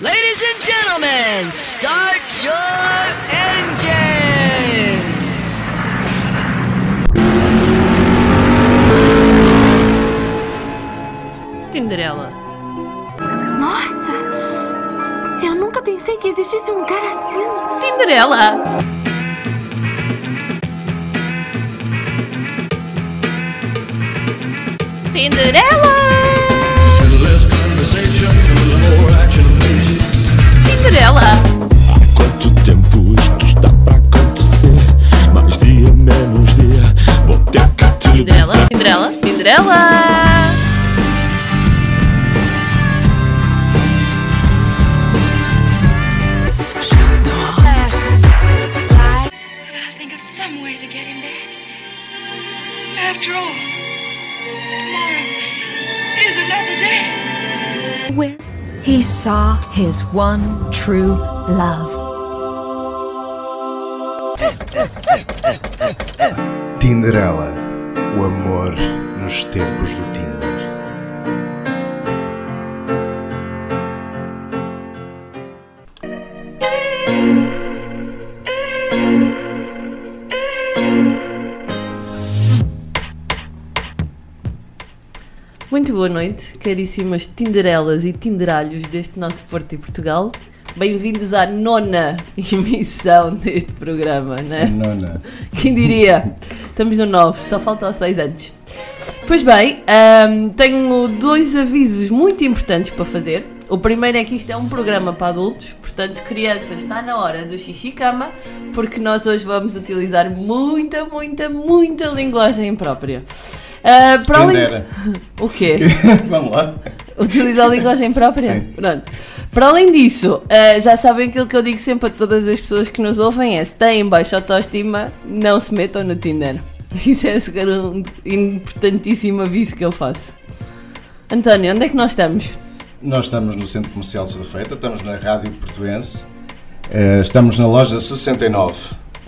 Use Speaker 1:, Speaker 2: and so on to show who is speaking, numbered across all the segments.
Speaker 1: Ladies and gentlemen, start your engines!
Speaker 2: Tinderela.
Speaker 3: Nossa! Eu nunca pensei que existisse um cara assim.
Speaker 2: Tinderela! Tinderela! Tinderela!
Speaker 4: Quanto tempo isto está para acontecer? Mais dia, menos dia. Vou ter que te
Speaker 2: Tinderela!
Speaker 4: dizer.
Speaker 2: Tinderela!
Speaker 3: He saw his one true love.
Speaker 5: Tinderela, o amor nos tempos do Tinder.
Speaker 2: Muito boa noite, caríssimas Tinderelas e Tinderalhos deste nosso Porto e Portugal. Bem-vindos à nona emissão deste programa, né?
Speaker 5: Nona.
Speaker 2: Quem diria? Estamos no 9, só faltam 6 anos. Pois bem, ahm, tenho dois avisos muito importantes para fazer. O primeiro é que isto é um programa para adultos, portanto, crianças, está na hora do xixi cama, porque nós hoje vamos utilizar muita, muita, muita linguagem própria. Ah, para além-. O quê?
Speaker 5: Vamos lá.
Speaker 2: Utilizar a linguagem própria?
Speaker 5: Sim.
Speaker 2: Pronto. Para além disso, eh, já sabem aquilo que eu digo sempre a todas as pessoas que nos ouvem é se têm baixa autoestima, não se metam no Tinder. Isso é um importantíssimo aviso que eu faço. António, onde é que nós estamos?
Speaker 5: Nós estamos no Centro Comercial de Feita, estamos na Rádio Portuense, Eh, estamos na loja 69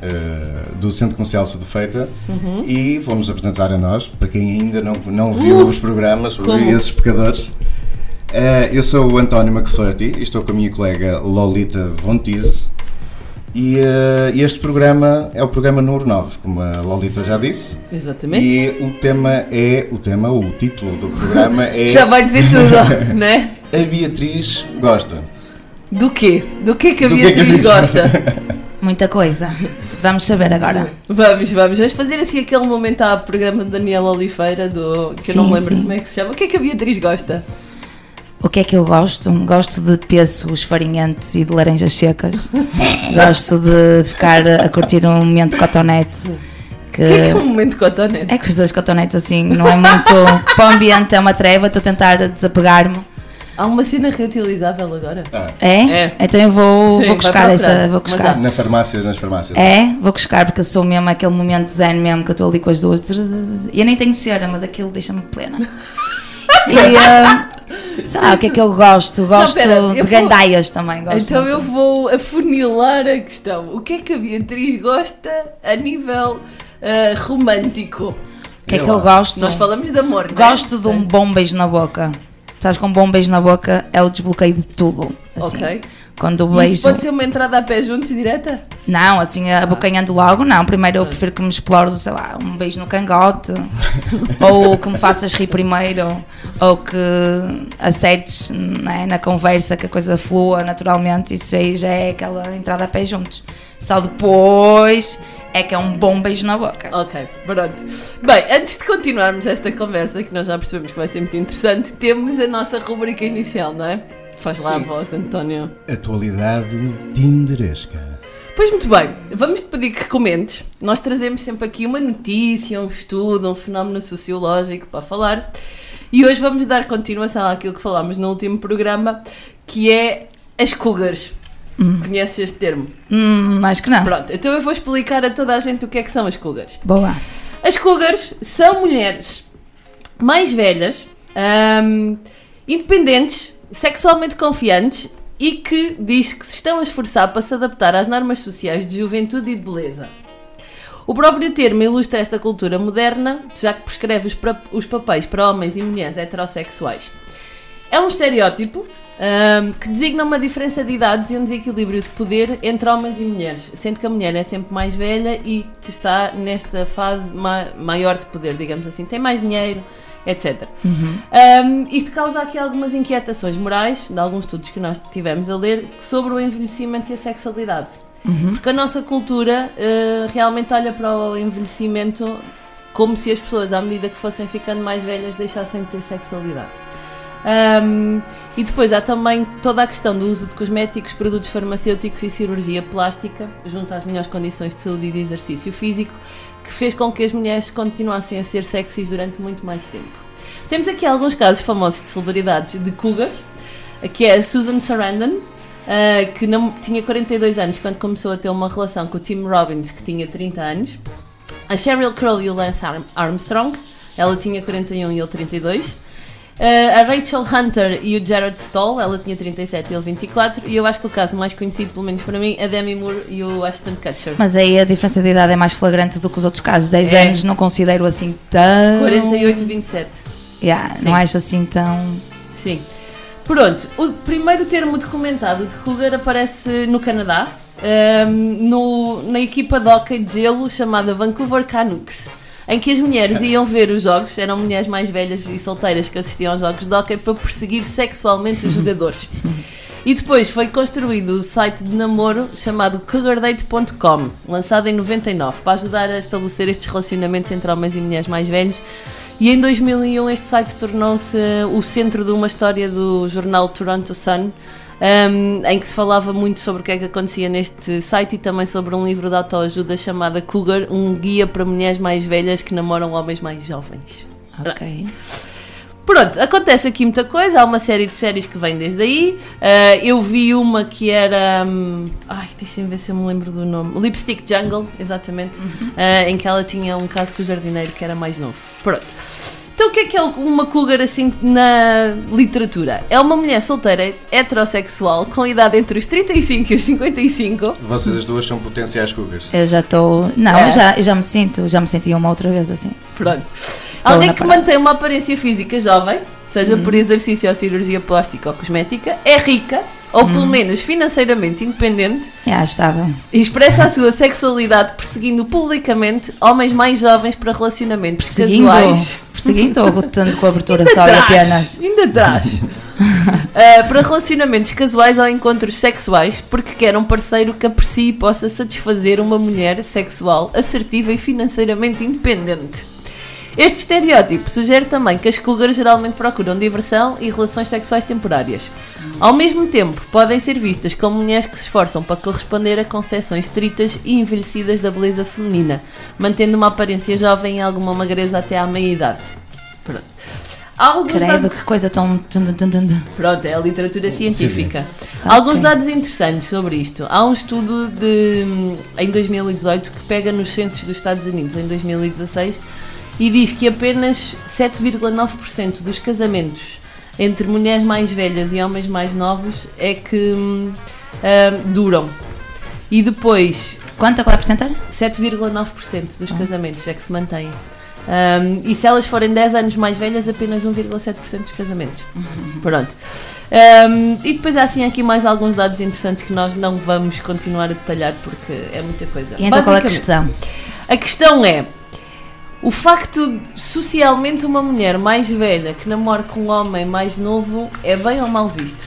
Speaker 5: eh, do Centro Comercial Feita
Speaker 2: Uhum.
Speaker 5: e vamos apresentar a nós, para quem ainda não, não viu os programas,
Speaker 2: Uh! Como?
Speaker 5: esses pecadores. Eh, eu sou o António McFlurty e estou com a minha colega Lolita Vontize. E eh, este programa é o programa número 9, como a Lolita já disse.
Speaker 2: Exatamente.
Speaker 5: E o tema é. O tema, o título do programa é.
Speaker 2: Já vai dizer tudo, né?
Speaker 5: A Beatriz gosta.
Speaker 2: Do quê? Do quê que a
Speaker 5: Do que é que a
Speaker 2: Beatriz
Speaker 5: Beatriz-
Speaker 2: gosta?
Speaker 6: Muita coisa. Vamos saber agora.
Speaker 2: Vamos, vamos. Vamos fazer assim aquele momento ao programa de Daniela Oliveira, do, que eu não
Speaker 6: Sim,
Speaker 2: me lembro
Speaker 6: sim.
Speaker 2: como é que se chama. O que é que a Beatriz gosta?
Speaker 6: O que é que eu gosto? Gosto de pêssegos farinhentos e de laranjas secas. gosto de ficar a curtir um momento de cotonete. Que
Speaker 2: O que é que é um momento de cotonete?
Speaker 6: é que os dois cotonetes assim não é muito. para o ambiente é uma treva, estou a tentar desapegar-me.
Speaker 2: Há uma cena reutilizável agora?
Speaker 5: Ah,
Speaker 6: É?
Speaker 2: É.
Speaker 6: Então eu vou,
Speaker 2: Sim,
Speaker 6: vou buscar essa. Vou buscar.
Speaker 5: na farmácia, nas farmácias.
Speaker 6: É, vou buscar porque eu sou mesmo aquele momento zen mesmo que eu estou ali com as duas. E eu nem tenho cera, mas aquilo deixa-me plena. E ah, sei lá, o que é que eu gosto? Gosto
Speaker 2: pera, eu
Speaker 6: de
Speaker 2: vou-
Speaker 6: gandaias também. Gosto
Speaker 2: então
Speaker 6: muito.
Speaker 2: eu vou afunilar a questão. O que é que a Beatriz gosta a nível ah, romântico?
Speaker 6: O que é que eu gosto?
Speaker 2: Nós falamos de amor, não é?
Speaker 6: Gosto de um bom beijo na boca. Sabes que um bom beijo na boca é o desbloqueio de tudo. Assim.
Speaker 2: Ok.
Speaker 6: Quando o beijo.
Speaker 2: Isso pode ser uma entrada a pé juntos direta?
Speaker 6: Não, assim, abocanhando logo, não. Primeiro eu prefiro que me explore, sei lá, um beijo no cangote, ou que me faças rir primeiro, ou que acertes né, na conversa, que a coisa flua naturalmente. Isso aí já é aquela entrada a pé juntos. Só depois é que é um bom beijo na boca.
Speaker 2: Ok, pronto. Bem, antes de continuarmos esta conversa, que nós já percebemos que vai ser muito interessante, temos a nossa rubrica inicial, não é? Faz lá a
Speaker 5: Sim.
Speaker 2: voz, António.
Speaker 5: Atualidade Tinderesca.
Speaker 2: Pois muito bem, vamos te pedir que comentes. Nós trazemos sempre aqui uma notícia, um estudo, um fenómeno sociológico para falar. E hoje vamos dar continuação àquilo que falámos no último programa, que é as cougars. Conheces este termo?
Speaker 6: Hum, acho que não.
Speaker 2: Pronto, então eu vou explicar a toda a gente o que é que são as cougars.
Speaker 6: Boa.
Speaker 2: As cougars são mulheres mais velhas, ahm, independentes, sexualmente confiantes e que diz que se estão a esforçar para se adaptar às normas sociais de juventude e de beleza. O próprio termo ilustra esta cultura moderna, já que prescreve os, os papéis para homens e mulheres heterossexuais. É um estereótipo ahm, que designa uma diferença de idades e um desequilíbrio de poder entre homens e mulheres, sendo que a mulher é sempre mais velha e está nesta fase ma- maior de poder, digamos assim, tem mais dinheiro, etc. Ahm, isto causa aqui algumas inquietações morais, de alguns estudos que nós tivemos a ler, sobre o envelhecimento e a sexualidade. Porque a nossa cultura eh, realmente olha para o envelhecimento como se as pessoas, à medida que fossem ficando mais velhas, deixassem de ter sexualidade. Ahm, e depois há também toda a questão do uso de cosméticos, produtos farmacêuticos e cirurgia plástica, junto às melhores condições de saúde e de exercício físico, que fez com que as mulheres continuassem a ser sexys durante muito mais tempo. Temos aqui alguns casos famosos de celebridades de cougars, que é a Susan Sarandon, ah, que não, tinha 42 anos quando começou a ter uma relação com o Tim Robbins, que tinha 30 anos. A Sheryl Crow e o Lance Arm- Armstrong, ela tinha 41 e ele 32. Ah, a Rachel Hunter e o Jared Stoll, ela tinha 37 e ele 24. E eu acho que o caso mais conhecido, pelo menos para mim, é a Demi Moore e o Ashton Kutcher.
Speaker 6: Mas aí a diferença de idade é mais flagrante do que os outros casos. 10
Speaker 2: É.
Speaker 6: anos não considero assim tão.
Speaker 2: 48 e 27.
Speaker 6: Yeah,
Speaker 2: Sim.
Speaker 6: não acho assim tão.
Speaker 2: Sim. Pronto, o primeiro termo documentado de cougar aparece no Canadá, ehm, no- na equipa de hockey de gelo chamada Vancouver Canucks, em que as mulheres iam ver os jogos, eram mulheres mais velhas e solteiras que assistiam aos jogos de hockey para perseguir sexualmente os jogadores. E depois foi construído o site de namoro chamado cougardate.com, lançado em 99, para ajudar a estabelecer estes relacionamentos entre homens e mulheres mais velhos. E em 2001 este site tornou-se o centro de uma história do jornal Toronto Sun, um, em que se falava muito sobre o que é que acontecia neste site e também sobre um livro de autoajuda chamado Cougar, um guia para mulheres mais velhas que namoram homens mais jovens.
Speaker 6: Ok.
Speaker 2: Pronto, acontece aqui muita coisa, há uma série de séries que vem desde aí. Ah, eu vi uma que era. hum, ai, deixem-me ver se eu me lembro do nome. Lipstick Jungle, exatamente. ah, em que ela tinha um caso com o jardineiro que era mais novo. Pronto. Então, o que é que é uma cougar assim na literatura? É uma mulher solteira, heterossexual, com idade entre os 35 e os 55.
Speaker 5: Vocês as duas são potenciais cougars.
Speaker 6: Eu já estou. Não,
Speaker 2: É.
Speaker 6: eu, já, eu já me sinto, já me senti uma outra vez assim.
Speaker 2: Pronto. Alguém que
Speaker 6: parada.
Speaker 2: mantém uma aparência física jovem, seja por exercício ou cirurgia plástica ou cosmética, é rica, ou pelo menos financeiramente independente,
Speaker 6: Já estava.
Speaker 2: e expressa a sua sexualidade perseguindo publicamente homens mais jovens para relacionamentos
Speaker 6: Perseguindo.
Speaker 2: casuais.
Speaker 6: Perseguindo ou tanto com abertura
Speaker 2: Ainda
Speaker 6: só apenas.
Speaker 2: Ainda traz. Ah, para relacionamentos casuais ou encontros sexuais, porque quer um parceiro que aprecie e possa satisfazer uma mulher sexual, assertiva e financeiramente independente. Este estereótipo sugere também que as cougars geralmente procuram diversão e relações sexuais temporárias. Ao mesmo tempo, podem ser vistas como mulheres que se esforçam para corresponder a concepções estritas e envelhecidas da beleza feminina, mantendo uma aparência jovem e alguma magreza até à meia-idade. Pronto. Há alguns
Speaker 6: Credo,
Speaker 2: dados-
Speaker 6: que coisa tão.
Speaker 2: Pronto, é a literatura científica. Alguns dados interessantes sobre isto. Há um estudo de, em 2018 que pega nos censos dos Estados Unidos em 2016 e diz que apenas 7,9% dos casamentos entre mulheres mais velhas e homens mais novos é que hum, hum, duram. E depois
Speaker 6: Quanto? Qual é a porcentagem?
Speaker 2: 7,9% dos casamentos é que se mantêm. Um, e se elas forem 10 anos mais velhas, apenas 1,7% dos casamentos. Pronto. Um, e depois há assim aqui mais alguns dados interessantes que nós não vamos continuar a detalhar porque é muita coisa.
Speaker 6: E então qual é a questão?
Speaker 2: a questão é o facto de socialmente uma mulher mais velha que namora com um homem mais novo é bem ou mal visto?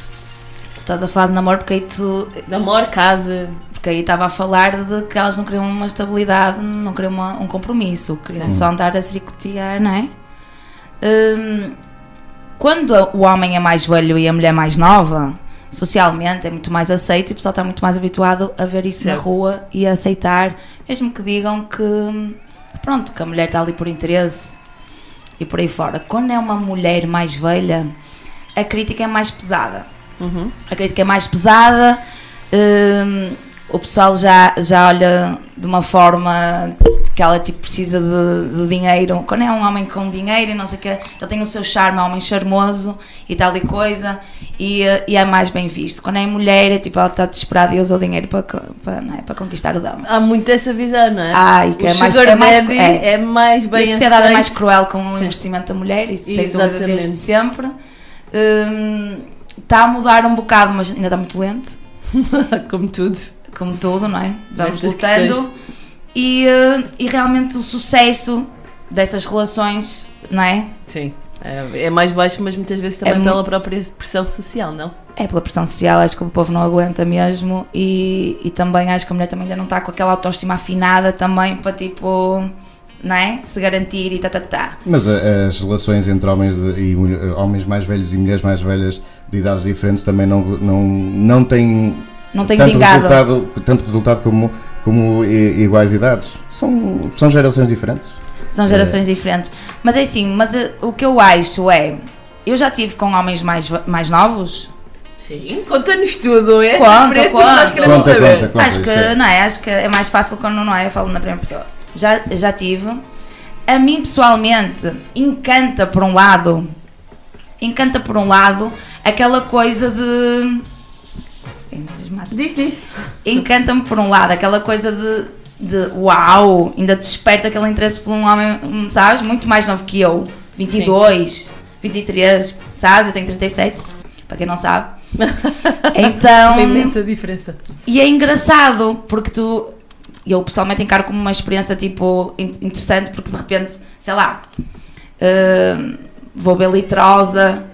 Speaker 6: Tu estás a falar de namoro porque aí tu.
Speaker 2: Namoro, casa.
Speaker 6: Porque aí estava a falar de que elas não queriam uma estabilidade, não queriam uma- um compromisso, queriam só andar a tricotear, não é? Hum, quando o homem é mais velho e a mulher mais nova, socialmente é muito mais aceito e o pessoal está muito mais habituado a ver isso na
Speaker 2: Certo.
Speaker 6: rua e a aceitar, mesmo que digam que, pronto, que a mulher está ali por interesse e por aí fora. Quando é uma mulher mais velha, a crítica é mais pesada. A crítica é mais pesada, hum, o pessoal já, já olha de uma forma que ela tipo, precisa de, de dinheiro. Quando é um homem com dinheiro e não sei o que, ele tem o seu charme, é um homem charmoso e tal e coisa, e, e é mais bem visto. Quando é mulher, é tipo, ela está desesperada e usa o dinheiro para, para, é, para conquistar o dama.
Speaker 2: Há muito essa visão, não é?
Speaker 6: Ai, que
Speaker 2: o
Speaker 6: é mais- é mais- é.
Speaker 2: é, mais bem
Speaker 6: e a sociedade é
Speaker 2: aceito.
Speaker 6: mais cruel com o
Speaker 2: Sim.
Speaker 6: investimento da mulher, isso sem dúvida
Speaker 2: Exatamente.
Speaker 6: desde sempre. Hum, está a mudar um bocado, mas ainda está muito lento,
Speaker 2: Como tudo.
Speaker 6: como tudo, não é? Vamos
Speaker 2: Nestas
Speaker 6: lutando. E, eh, e realmente o sucesso dessas relações, não é?
Speaker 2: Sim. É, é mais baixo, mas muitas vezes também
Speaker 6: É
Speaker 2: pela própria pressão social, não?
Speaker 6: É pela pressão social, acho que o povo não aguenta mesmo e, e também acho que a mulher também ainda não está com aquela autoestima afinada também para tipo, não é? Se garantir e tá, tá, tá.
Speaker 5: Mas a- as relações entre homens de- e mulher- homens mais velhos e mulheres mais velhas de idades diferentes também não, não, não têm
Speaker 6: Não tem
Speaker 5: tanto
Speaker 6: vingado.
Speaker 5: resultado, tanto resultado como, como iguais idades. São, são gerações diferentes.
Speaker 6: São gerações diferentes. Mas é assim, mas eh, o que eu acho é, eu já tive com homens mais, mais novos,
Speaker 2: Sim. Conta-nos tudo. É
Speaker 6: Conta,
Speaker 2: que
Speaker 6: conta.
Speaker 2: nós queremos
Speaker 5: Conta,
Speaker 2: saber.
Speaker 5: conta, conta.
Speaker 6: acho que,
Speaker 5: isso é.
Speaker 6: não é? Acho que é mais fácil quando não é, eu falo na primeira pessoa. Já, já tive. A mim pessoalmente encanta por um lado, encanta por um lado aquela coisa de.
Speaker 2: Diz, diz.
Speaker 6: encanta-me por um lado aquela coisa de, de uau, ainda desperta aquele interesse por um homem, hum, sabes, muito mais novo que eu, 22, 23, sabes, eu tenho 37, para quem não sabe. Então,
Speaker 2: Uma imensa diferença.
Speaker 6: e é engraçado porque tu, eu pessoalmente encaro como uma experiência tipo in- interessante porque de repente, sei lá, hum, vou beber litrosa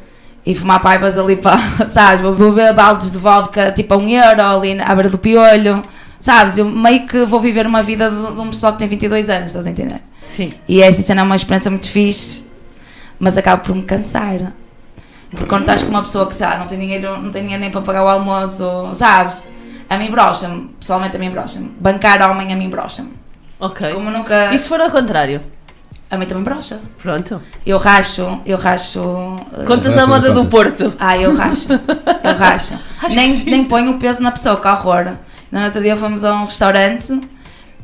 Speaker 6: e fumar pipas ali para, sabes, vou beber baldes de vodka tipo a um euro ali à beira do piolho, sabes, eu meio que vou viver uma vida de, de um pessoal que tem 22 anos, estás a entender?
Speaker 2: Sim.
Speaker 6: E essa cena é uma experiência muito fixe, mas acaba por me cansar. Porque quando estás com uma pessoa que sabe, não tem dinheiro, não tem dinheiro nem para pagar o almoço, sabes? A mim brocha-me, pessoalmente a mim brocha-me. Bancar homem a mim brocha-me.
Speaker 2: Ok.
Speaker 6: Como nunca.
Speaker 2: E se for ao contrário?
Speaker 6: A mim também brocha.
Speaker 2: Pronto.
Speaker 6: Eu racho, eu racho. eh,
Speaker 2: Contas a moda do. Porto.
Speaker 6: Ah, eu racho. Eu racho. Nem, nem ponho o peso na pessoa, que horror. No outro dia fomos a um restaurante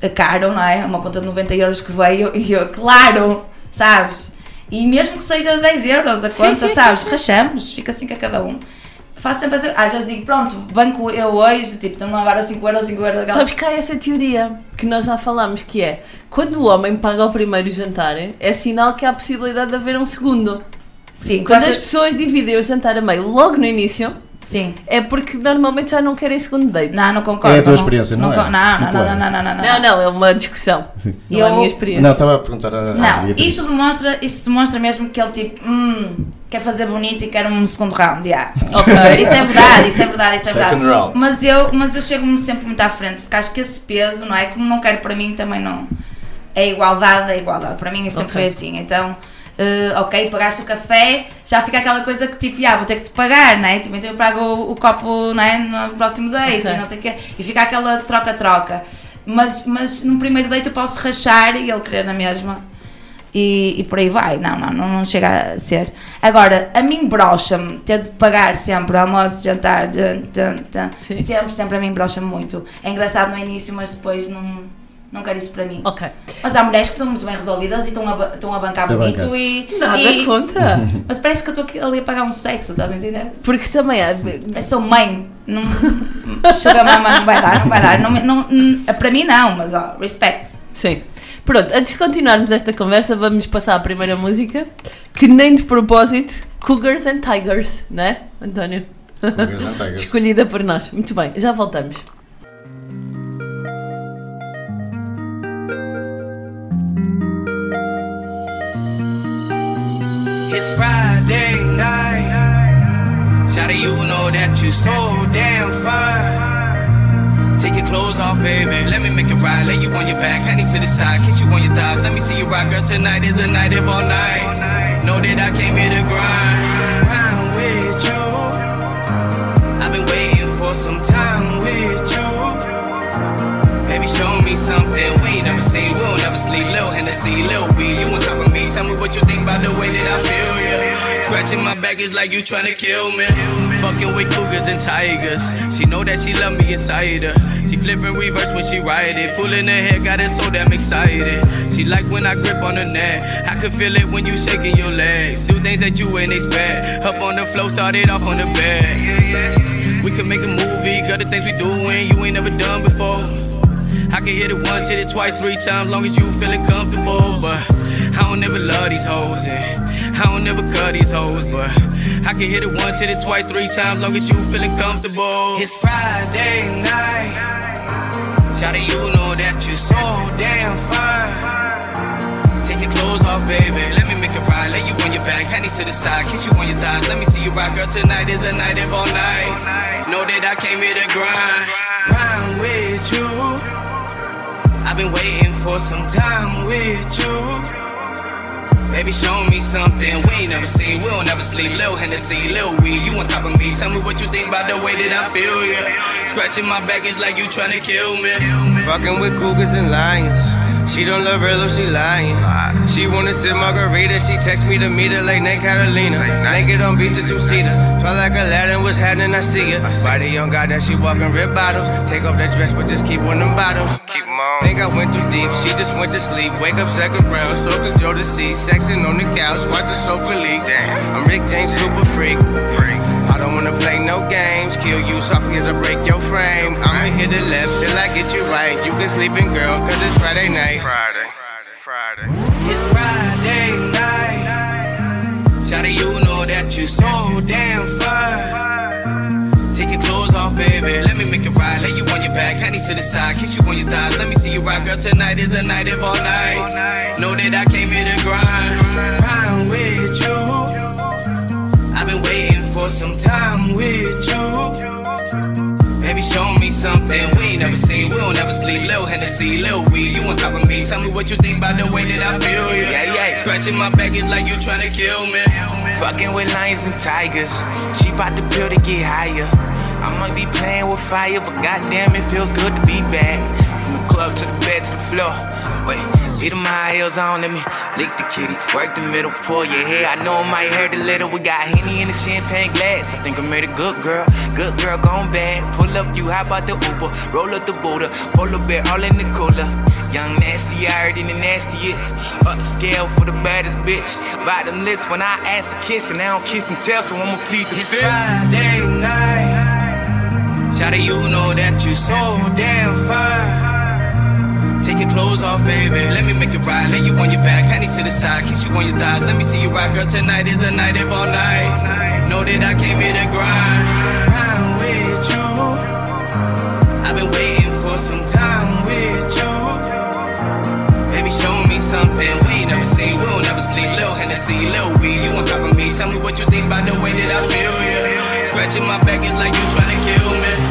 Speaker 6: eh, caro, não é? Uma conta de 90 euros que veio e eu, claro, sabes? E mesmo que seja 10 euros a conta,
Speaker 2: sim, sim,
Speaker 6: sabes?
Speaker 2: sim.
Speaker 6: Rachamos, fica assim a cada um. Faço sempre assim, às vezes digo, pronto, banco eu hoje, tipo, estão agora 5 euros, 5 euros. aquela-
Speaker 2: Sabes que há essa teoria que nós já falámos, que é quando o homem paga o primeiro jantar, é sinal que há a possibilidade de haver um segundo.
Speaker 6: Sim,
Speaker 2: Quando as pessoas dividem o jantar a meio logo no início,
Speaker 6: Sim.
Speaker 2: é porque normalmente já não querem segundo date.
Speaker 6: Não, não concordo.
Speaker 5: É a tua experiência, não é?
Speaker 6: con- Não, não,
Speaker 5: Muito
Speaker 6: não, não, não, não, não,
Speaker 2: Não, não, é uma discussão. Não é a
Speaker 6: Eu-
Speaker 2: minha experiência.
Speaker 5: Não, estava a perguntar a.
Speaker 6: Não,
Speaker 5: Beatriz.
Speaker 6: isso demonstra, isso demonstra mesmo que ele tipo, hum, quer fazer bonito e quer um segundo round, yeah.
Speaker 2: Ok.
Speaker 6: Isso é verdade, isso é verdade, isso é
Speaker 5: Second
Speaker 6: verdade.
Speaker 5: round.
Speaker 6: Mas eu, mas eu chego-me sempre muito à frente, porque acho que esse peso, não é? Como não quero para mim, também não. É igualdade, é igualdade. Para mim sempre
Speaker 2: Ok.
Speaker 6: foi assim. Então, eh, ok, pagaste o café, já fica aquela coisa que tipo, ah, vou ter que te pagar, não é? Tipo, então eu pago o, o copo não é? no próximo date
Speaker 2: Ok.
Speaker 6: e não sei o quê. E fica aquela troca-troca. Mas, mas no primeiro date eu posso rachar e ele querer na mesma. E, e por aí vai, não, não, não, não chega a ser. Agora, a mim brocha-me ter de pagar sempre almoço, jantar, tan, tan.
Speaker 2: Sim.
Speaker 6: sempre, sempre a mim brocha-me muito. É engraçado no início, mas depois não, não quero isso para mim.
Speaker 2: Ok.
Speaker 6: Mas há mulheres que estão muito bem resolvidas e estão a, estão a bancar
Speaker 5: A
Speaker 6: bonito
Speaker 5: bancar.
Speaker 6: e.
Speaker 2: Nada
Speaker 6: e-
Speaker 2: contra.
Speaker 6: Mas parece que eu estou ali a pagar um sexo, estás a entender?
Speaker 2: Porque também há.
Speaker 6: Que sou mãe. Não, sugar mama não vai dar, não vai dar. Não, não, hum, para mim não, mas ó, respect.
Speaker 2: Sim. Pronto, antes de continuarmos esta conversa, vamos passar à primeira música, que nem de propósito, Cougars and Tigers, né, António?
Speaker 5: Cougars and Tigers.
Speaker 2: Escolhida por nós. Muito bem, já voltamos.
Speaker 7: It's Friday night. Shawty, you know that you so damn fine. Take your clothes off, baby. Let me make it right. Lay you on your back, hands to the side, kiss you on your thighs. Let me see you rock, girl. Tonight is the night of all nights. Know that I came here to grind. Grind with you. I've been waiting for some time with you. Baby, show me something we never seen. We'll never sleep. Lil Hennessy, Lil B. You on top of me. Tell me what you think about the way that I feel, yeah. Scratching my back is like you tryna kill me. Fucking with cougars and tigers. She know that she love me inside her. She flipping reverse when she ride it. Pulling her hair, got it so damn excited. She like when I grip on her neck. I can feel it when you shaking your legs. Do things that you ain't expect. Up on the floor, started off on the bed. We can make a movie, got the things we doing you ain't never done before. I can hit it once, hit it twice, three times, long as you feeling comfortable. But I don't ever love these hoes, and I don't never cut these hoes, but I can hit it once, hit it twice, three times, long as you feeling comfortable. It's Friday night. Shout you know that you're so damn fine. Take your clothes off, baby. Let me make it right. Lay you on your back, hands to the side, kiss you on your thighs. Let me see you rock, girl. Tonight is the night of all nights. Know that I came here to grind, grind with you. I've been waiting for some time with you. Baby, show me something we ain't never seen. We don't never sleep. Lil Hennessy, Lil Weed, you on top of me. Tell me what you think about the way that I feel, yeah. Scratching my back is like you tryna kill me. Fucking with cougars and lions. She don't love her, she lying. She wanna sip margarita. She text me to meet her like Nate Catalina. Naked on beach, a two seater. Felt like Aladdin was happening, I see it. Body young god that she walking red bottles. Take off that dress, but just keep on them bottles. Keep 'em on. Think I went too deep, she just went to sleep. Wake up second round, soak the Joe to see. Sexing on the couch, watch the sofa leak. I'm Rick James, super freak. I don't wanna play no games. Kill you softly as I break your frame. I'ma hit the left till I get you right. You can sleep in, girl, cause it's Friday night. Friday, Friday. It's Friday night. Shout you know that you're so damn fine. Take your clothes off, baby. Let me make it right. Lay you on your back, hands to the side, kiss you on your thighs. Let me see you rock, girl. Tonight is the night of all nights. Know that I came here to grind, grind with you. Some time with you. Baby, show me something we ain't never seen. We don't ever sleep. Lil Hennessy, Lil Weed, you on top of me. Tell me what you think about the way that I feel, yeah. Yeah, yeah. Scratching my back is like you tryna kill me. Fucking with lions and tigers. She bout to pill to get higher. I might be playing with fire, but goddamn, it feels good to be back. From the club to the bed to the floor. Wait, beat my heels on, let me lick the kitty. Work the middle, pull your hair. I know it might hurt a little. We got Henny in the champagne glass. I think I made a good girl. Good girl gone bad. Pull up, you hop out the Uber. Roll up the Buddha. Polar bear all in the cooler. Young nasty, I heard in the nastiest. Up the scale for the baddest bitch. Bottom list when I ask to kiss, and I don't kiss and tell, so I'ma plead the fifth. Friday night. Shout you know that you so damn fine. Take your clothes off, baby. Let me make it right. Lay you on your back, hands to the side, kiss you on your thighs. Let me see you rock, girl. Tonight is the night of all nights. Know that I came here to grind, grind with you. I've been waiting for some time with you. Baby, show me something we never seen. We don't never sleep. Lil Hennessy, Lil Weed, you on top of me. Tell me what you think about the way that I feel, yeah. Scratching my back is like you trying to kill me.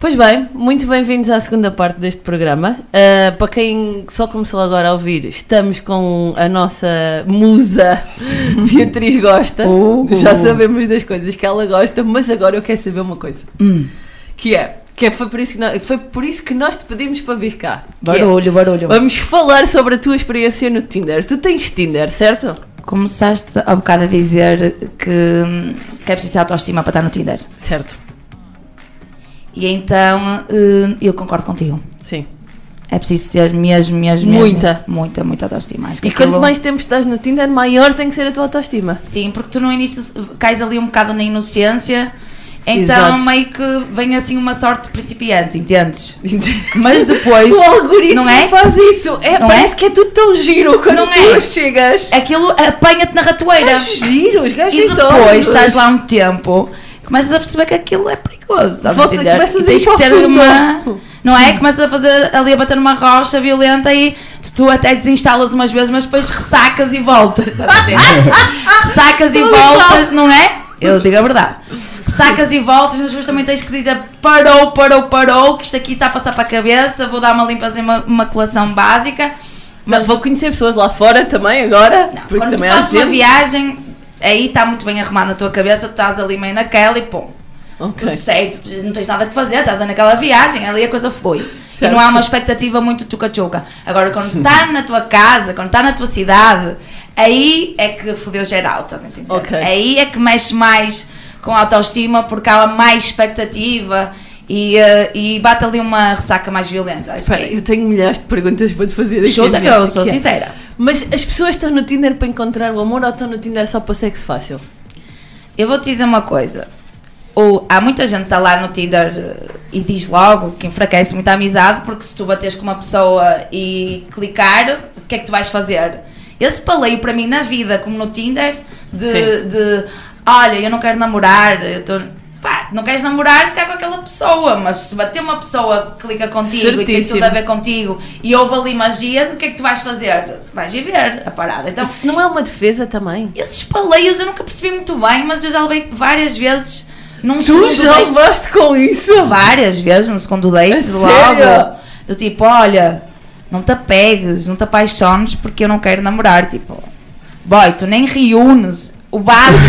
Speaker 2: Pois bem, muito bem-vindos à segunda parte deste programa. Uh, para quem só começou agora a ouvir, estamos com a nossa musa Beatriz Gosta. Já sabemos das coisas que ela gosta, mas agora eu quero saber uma coisa. Que é, que é foi, por isso que nós, foi por isso que nós te pedimos para vir cá. É,
Speaker 6: Barulho, barulho.
Speaker 2: vamos falar sobre a tua experiência no Tinder. Tu tens Tinder, certo?
Speaker 6: Começaste há bocado a dizer que, que é preciso ter autoestima para estar no Tinder.
Speaker 2: Certo.
Speaker 6: E então eh, eu concordo contigo.
Speaker 2: Sim.
Speaker 6: É preciso ter mesmo, mesmo, mesmo
Speaker 2: Muita.
Speaker 6: muita, muita autoestima. Acho
Speaker 2: E quanto
Speaker 6: aquilo-
Speaker 2: mais tempo estás no Tinder, maior tem que ser a tua autoestima.
Speaker 6: Sim, porque tu no início cais ali um bocado na inocência, então
Speaker 2: Exato.
Speaker 6: meio que vem assim uma sorte de principiante, entendes? Mas depois.
Speaker 2: o algoritmo
Speaker 6: não é?
Speaker 2: faz isso. É,
Speaker 6: Não
Speaker 2: parece
Speaker 6: é?
Speaker 2: que é tudo tão giro quando
Speaker 6: Não
Speaker 2: tu
Speaker 6: é?
Speaker 2: chegas.
Speaker 6: Aquilo apanha-te na ratoeira.
Speaker 2: É giro, os gajos
Speaker 6: E depois estás lá um tempo, começas a perceber que aquilo é perigoso. Estás a
Speaker 2: começas
Speaker 6: E
Speaker 2: a
Speaker 6: tens
Speaker 2: para
Speaker 6: que ter uma. Não é? Começas a fazer ali a bater numa rocha violenta e tu até desinstalas umas vezes, mas depois ressacas e voltas. Estás a entender? ressacas e voltas, não é? Eu digo a verdade. Ressacas e voltas, mas depois também tens que dizer parou, parou, parou, que isto aqui está a passar para a cabeça, vou dar uma limpeza e uma, uma colação básica.
Speaker 2: Mas vou conhecer pessoas lá fora também agora.
Speaker 6: Não,
Speaker 2: porque
Speaker 6: quando tu
Speaker 2: também há
Speaker 6: fazes uma viagem, aí está muito bem arrumado na tua cabeça, tu estás ali meio naquela e pum,
Speaker 2: Ok.
Speaker 6: tudo certo, tu não tens nada que fazer, estás naquela viagem, ali a coisa flui. E
Speaker 2: Certo.
Speaker 6: não há uma expectativa muito tchuca-tchuca. Agora, quando está na tua casa, quando está na tua cidade, aí é que fodeu geral, estás a entender?
Speaker 2: Ok.
Speaker 6: Aí é que mexe mais com a autoestima, porque há mais expectativa E, eh, e bate ali uma ressaca mais violenta.
Speaker 2: Espera,
Speaker 6: que
Speaker 2: eu tenho milhares de perguntas para te fazer aqui.
Speaker 6: Chuta que eu sou
Speaker 2: que é. Mas as pessoas estão no Tinder para encontrar o amor ou estão no Tinder só para sexo fácil?
Speaker 6: Eu vou te dizer uma coisa. O, há muita gente que está lá no Tinder eh, e diz logo que enfraquece muito a amizade, porque se tu bateres com uma pessoa e clicar, o que é que tu vais fazer? Esse paleio para mim na vida, como no Tinder, de, de olha, eu não quero namorar, eu tô, pá, não queres namorar se quer com aquela pessoa, mas se bater uma pessoa que clica contigo e tem
Speaker 2: Certíssimo.
Speaker 6: tudo a ver contigo e houve ali magia, o que é que tu vais fazer? Vais viver a parada. Então,
Speaker 2: Isso não é uma defesa também?
Speaker 6: esses paleios eu nunca percebi muito bem, mas eu já levei várias vezes num
Speaker 2: Tu já levaste com isso?
Speaker 6: Várias vezes no segundo
Speaker 2: A
Speaker 6: logo.
Speaker 2: sério?
Speaker 6: Do tipo, olha, não te apegues, não te apaixones porque eu não quero namorar. Tipo, boy, tu nem reúnes o básico,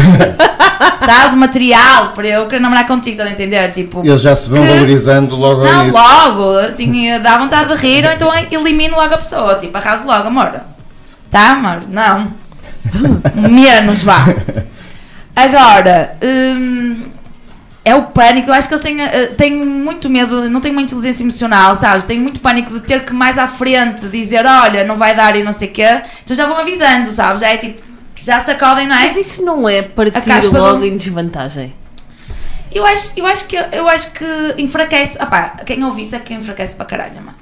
Speaker 6: sabes? O material para eu querer namorar contigo, estás a entender? Tipo,
Speaker 5: Eles já se vão
Speaker 6: Que-
Speaker 5: valorizando logo
Speaker 6: não,
Speaker 5: isso.
Speaker 6: logo, assim, dá vontade de rir, ou então elimino logo a pessoa, tipo, arraso logo, amor. Tá, amor? Não. Menos, vá. Agora, hum, é o pânico, eu acho que eles têm, eh, têm muito medo, não têm uma inteligência emocional, sabes? Têm muito pânico de ter que mais à frente dizer, olha, não vai dar e não sei o quê, então já vão avisando, sabes? Já é tipo, já sacodem, não é?
Speaker 2: Mas isso não é partir
Speaker 6: do-
Speaker 2: logo em desvantagem.
Speaker 6: Eu acho, eu acho que eu acho que enfraquece. Ah pá, quem ouve isso é que enfraquece para caralho, mano.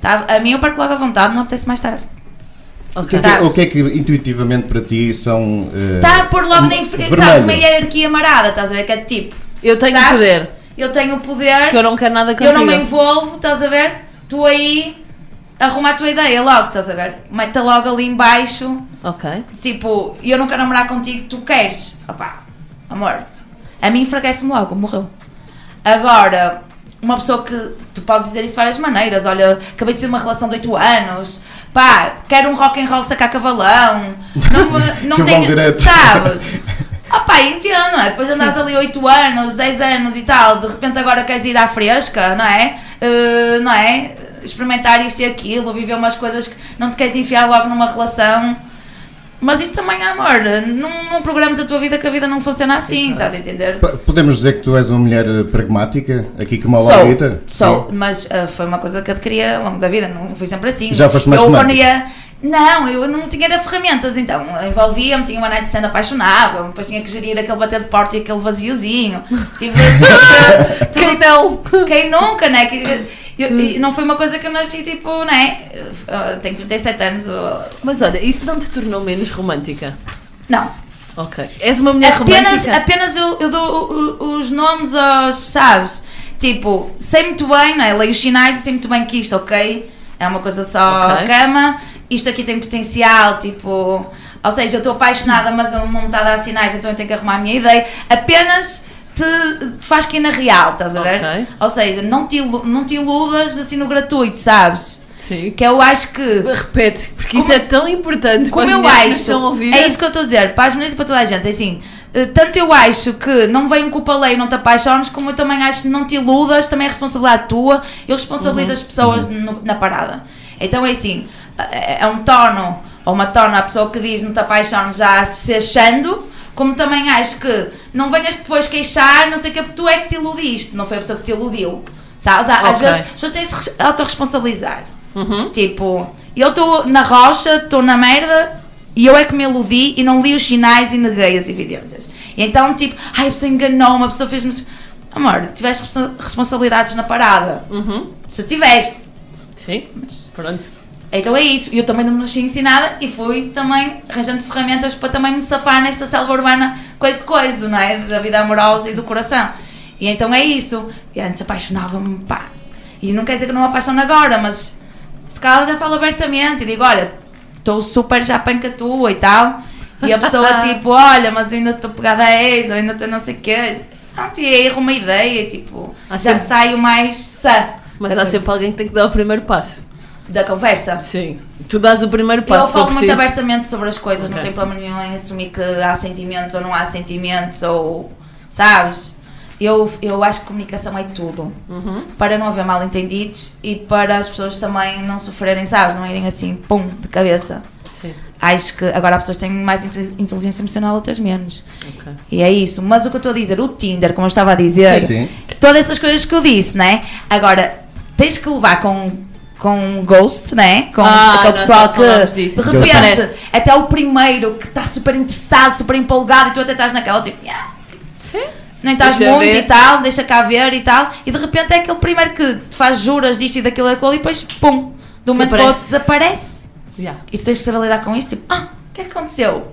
Speaker 6: Tá? A mim eu parto logo à vontade, não apetece mais tarde.
Speaker 5: O que, é que,
Speaker 6: Sabes?
Speaker 5: o que é que intuitivamente para ti são. eh,
Speaker 6: Está a pôr logo na
Speaker 5: vermelho?
Speaker 6: sabes, uma hierarquia marada, estás a ver? Que é tipo,
Speaker 2: Eu tenho
Speaker 6: sabes?
Speaker 2: poder,
Speaker 6: Eu tenho o poder,
Speaker 2: que eu não quero nada
Speaker 6: eu
Speaker 2: contigo.
Speaker 6: não me envolvo, estás a ver? Tu aí arruma a tua ideia logo, estás a ver? Mete logo ali em baixo,
Speaker 2: Ok.
Speaker 6: tipo, eu não quero namorar contigo, tu queres. Opá, amor, a mim enfraquece-me logo, morreu. Agora, uma pessoa que tu podes dizer isso de várias maneiras. Olha, acabei de ser uma relação de 8 anos, pá, quero um rock and roll sacar cavalão, não, não tenho.
Speaker 5: direto.
Speaker 6: Sabes? Ah pá, entendo, não é? Depois andas ali 8 anos, 10 anos e tal, de repente agora queres ir à fresca, não é? Eh, não é? Experimentar isto e aquilo, viver umas coisas que não te queres enfiar logo numa relação. Mas isso também é amor. Não, não programas a tua vida que a vida não funciona assim, estás a entender?
Speaker 5: P- Podemos dizer que tu és uma mulher eh, pragmática, aqui como a
Speaker 6: Sou,
Speaker 5: Laurita?
Speaker 6: sou, mas ah, foi uma coisa que adquiri ao longo da vida, não fui sempre assim.
Speaker 5: Já foste mais
Speaker 6: eu, quando ia, Não, eu não tinha era ferramentas, então envolvia-me, tinha uma night stand apaixonava, depois tinha que gerir aquele bater de porta e aquele vaziozinho. Tive tudo, tudo-
Speaker 2: Quem não?
Speaker 6: Quem nunca, né? Que, eu- e não foi uma coisa que eu nasci tipo, né? Tenho 37 anos, eu-
Speaker 2: Mas olha, isso não te tornou menos romântica?
Speaker 6: não.
Speaker 2: Ok. És uma mulher
Speaker 6: apenas,
Speaker 2: romântica?
Speaker 6: apenas eu, eu dou os nomes aos, sabes? Tipo, sei muito bem, não é? Leio os sinais e sei muito bem que isto, ok? É uma coisa só
Speaker 2: Ok.
Speaker 6: cama, isto aqui tem potencial, tipo. Ou seja, eu estou apaixonada, mas ele não me está a dar sinais, então eu tenho que arrumar a minha ideia. Apenas te, te faz cair na real, estás a ver?
Speaker 2: Ok.
Speaker 6: Ou seja, não te, não te iludas assim no gratuito, sabes?
Speaker 2: Sim.
Speaker 6: Que eu acho que.
Speaker 2: Repete, porque
Speaker 6: Como-
Speaker 2: isso é tão importante
Speaker 6: Como eu acho, é isso que eu estou a dizer, para as mulheres e para toda a gente, é assim, eh, tanto eu acho que não vem com o lei e não te apaixones, como eu também acho que não te iludas, também é responsabilidade tua, eu responsabilizo
Speaker 2: Uhum.
Speaker 6: as pessoas no- na parada. Então é assim, é é um tono ou uma tona a pessoa que diz não te apaixones já se achando, como também acho que não venhas depois queixar, não sei o que, porque tu é que te iludiste, não foi a pessoa que te iludiu. Sabes? Às
Speaker 2: Ok.
Speaker 6: vezes as pessoas têm se res- autorresponsabilizar.
Speaker 2: Uhum.
Speaker 6: Tipo, eu estou na rocha, estou na merda e eu é que me iludi e não li os sinais e neguei as evidências. E então, tipo, ai, a pessoa enganou-me, a pessoa fez-me. Amor, tiveste responsa- responsabilidades na parada.
Speaker 2: Uhum.
Speaker 6: Se tiveste.
Speaker 2: Sim, pronto.
Speaker 6: Então é isso. E eu também não me deixei ensinada e fui também arranjando ferramentas para também me safar nesta selva urbana coisa coisa, não é? Da vida amorosa e do coração. E então é isso. E antes apaixonava-me, pá. E não quer dizer que não me apaixono agora, mas se calhar já falo abertamente e digo, olha, estou super já panca tua e tal. E a pessoa tipo, olha, mas ainda estou pegada a ex, ou ainda estou não sei o quê. Pronto, e aí arrumo uma ideia, tipo,
Speaker 2: Há
Speaker 6: já
Speaker 2: sempre-
Speaker 6: saio mais sã
Speaker 2: Mas há sempre alguém que tem que dar o primeiro passo.
Speaker 6: Da conversa.
Speaker 2: Sim. Tu dás o primeiro
Speaker 6: Eu
Speaker 2: passo. for
Speaker 6: falo muito
Speaker 2: preciso.
Speaker 6: abertamente sobre as coisas, não
Speaker 2: Ok.
Speaker 6: tenho problema nenhum em assumir que há sentimentos ou não há sentimentos, ou sabes? Eu, eu acho que comunicação é tudo.
Speaker 2: Uhum.
Speaker 6: Para não haver mal entendidos e para as pessoas também não sofrerem, sabes? Não irem assim, pum, de cabeça.
Speaker 2: Sim.
Speaker 6: Acho que agora as pessoas têm mais inte- inteligência emocional, outras menos.
Speaker 2: Ok.
Speaker 6: E é isso. Mas o que eu estou a dizer, o Tinder, como eu estava a dizer,
Speaker 5: Sim, sim.
Speaker 6: todas essas coisas que eu disse, né? Agora, tens que levar com, com ghost, né? Com
Speaker 2: Ah,
Speaker 6: aquele pessoal que de repente até o primeiro que está super interessado, super empolgado e tu até estás naquela tipo, "Yeah,
Speaker 2: Sim.
Speaker 6: nem estás
Speaker 2: Deixa
Speaker 6: muito
Speaker 2: ver.
Speaker 6: e tal, deixa cá ver e tal, e de repente é aquele primeiro que te faz juras disto e daquilo e daquilo e depois pum, de um momento para o outro
Speaker 2: Desaparece.
Speaker 6: desaparece.
Speaker 2: Yeah.
Speaker 6: E tu tens que saber lidar com isso, tipo, ah, o que é que aconteceu?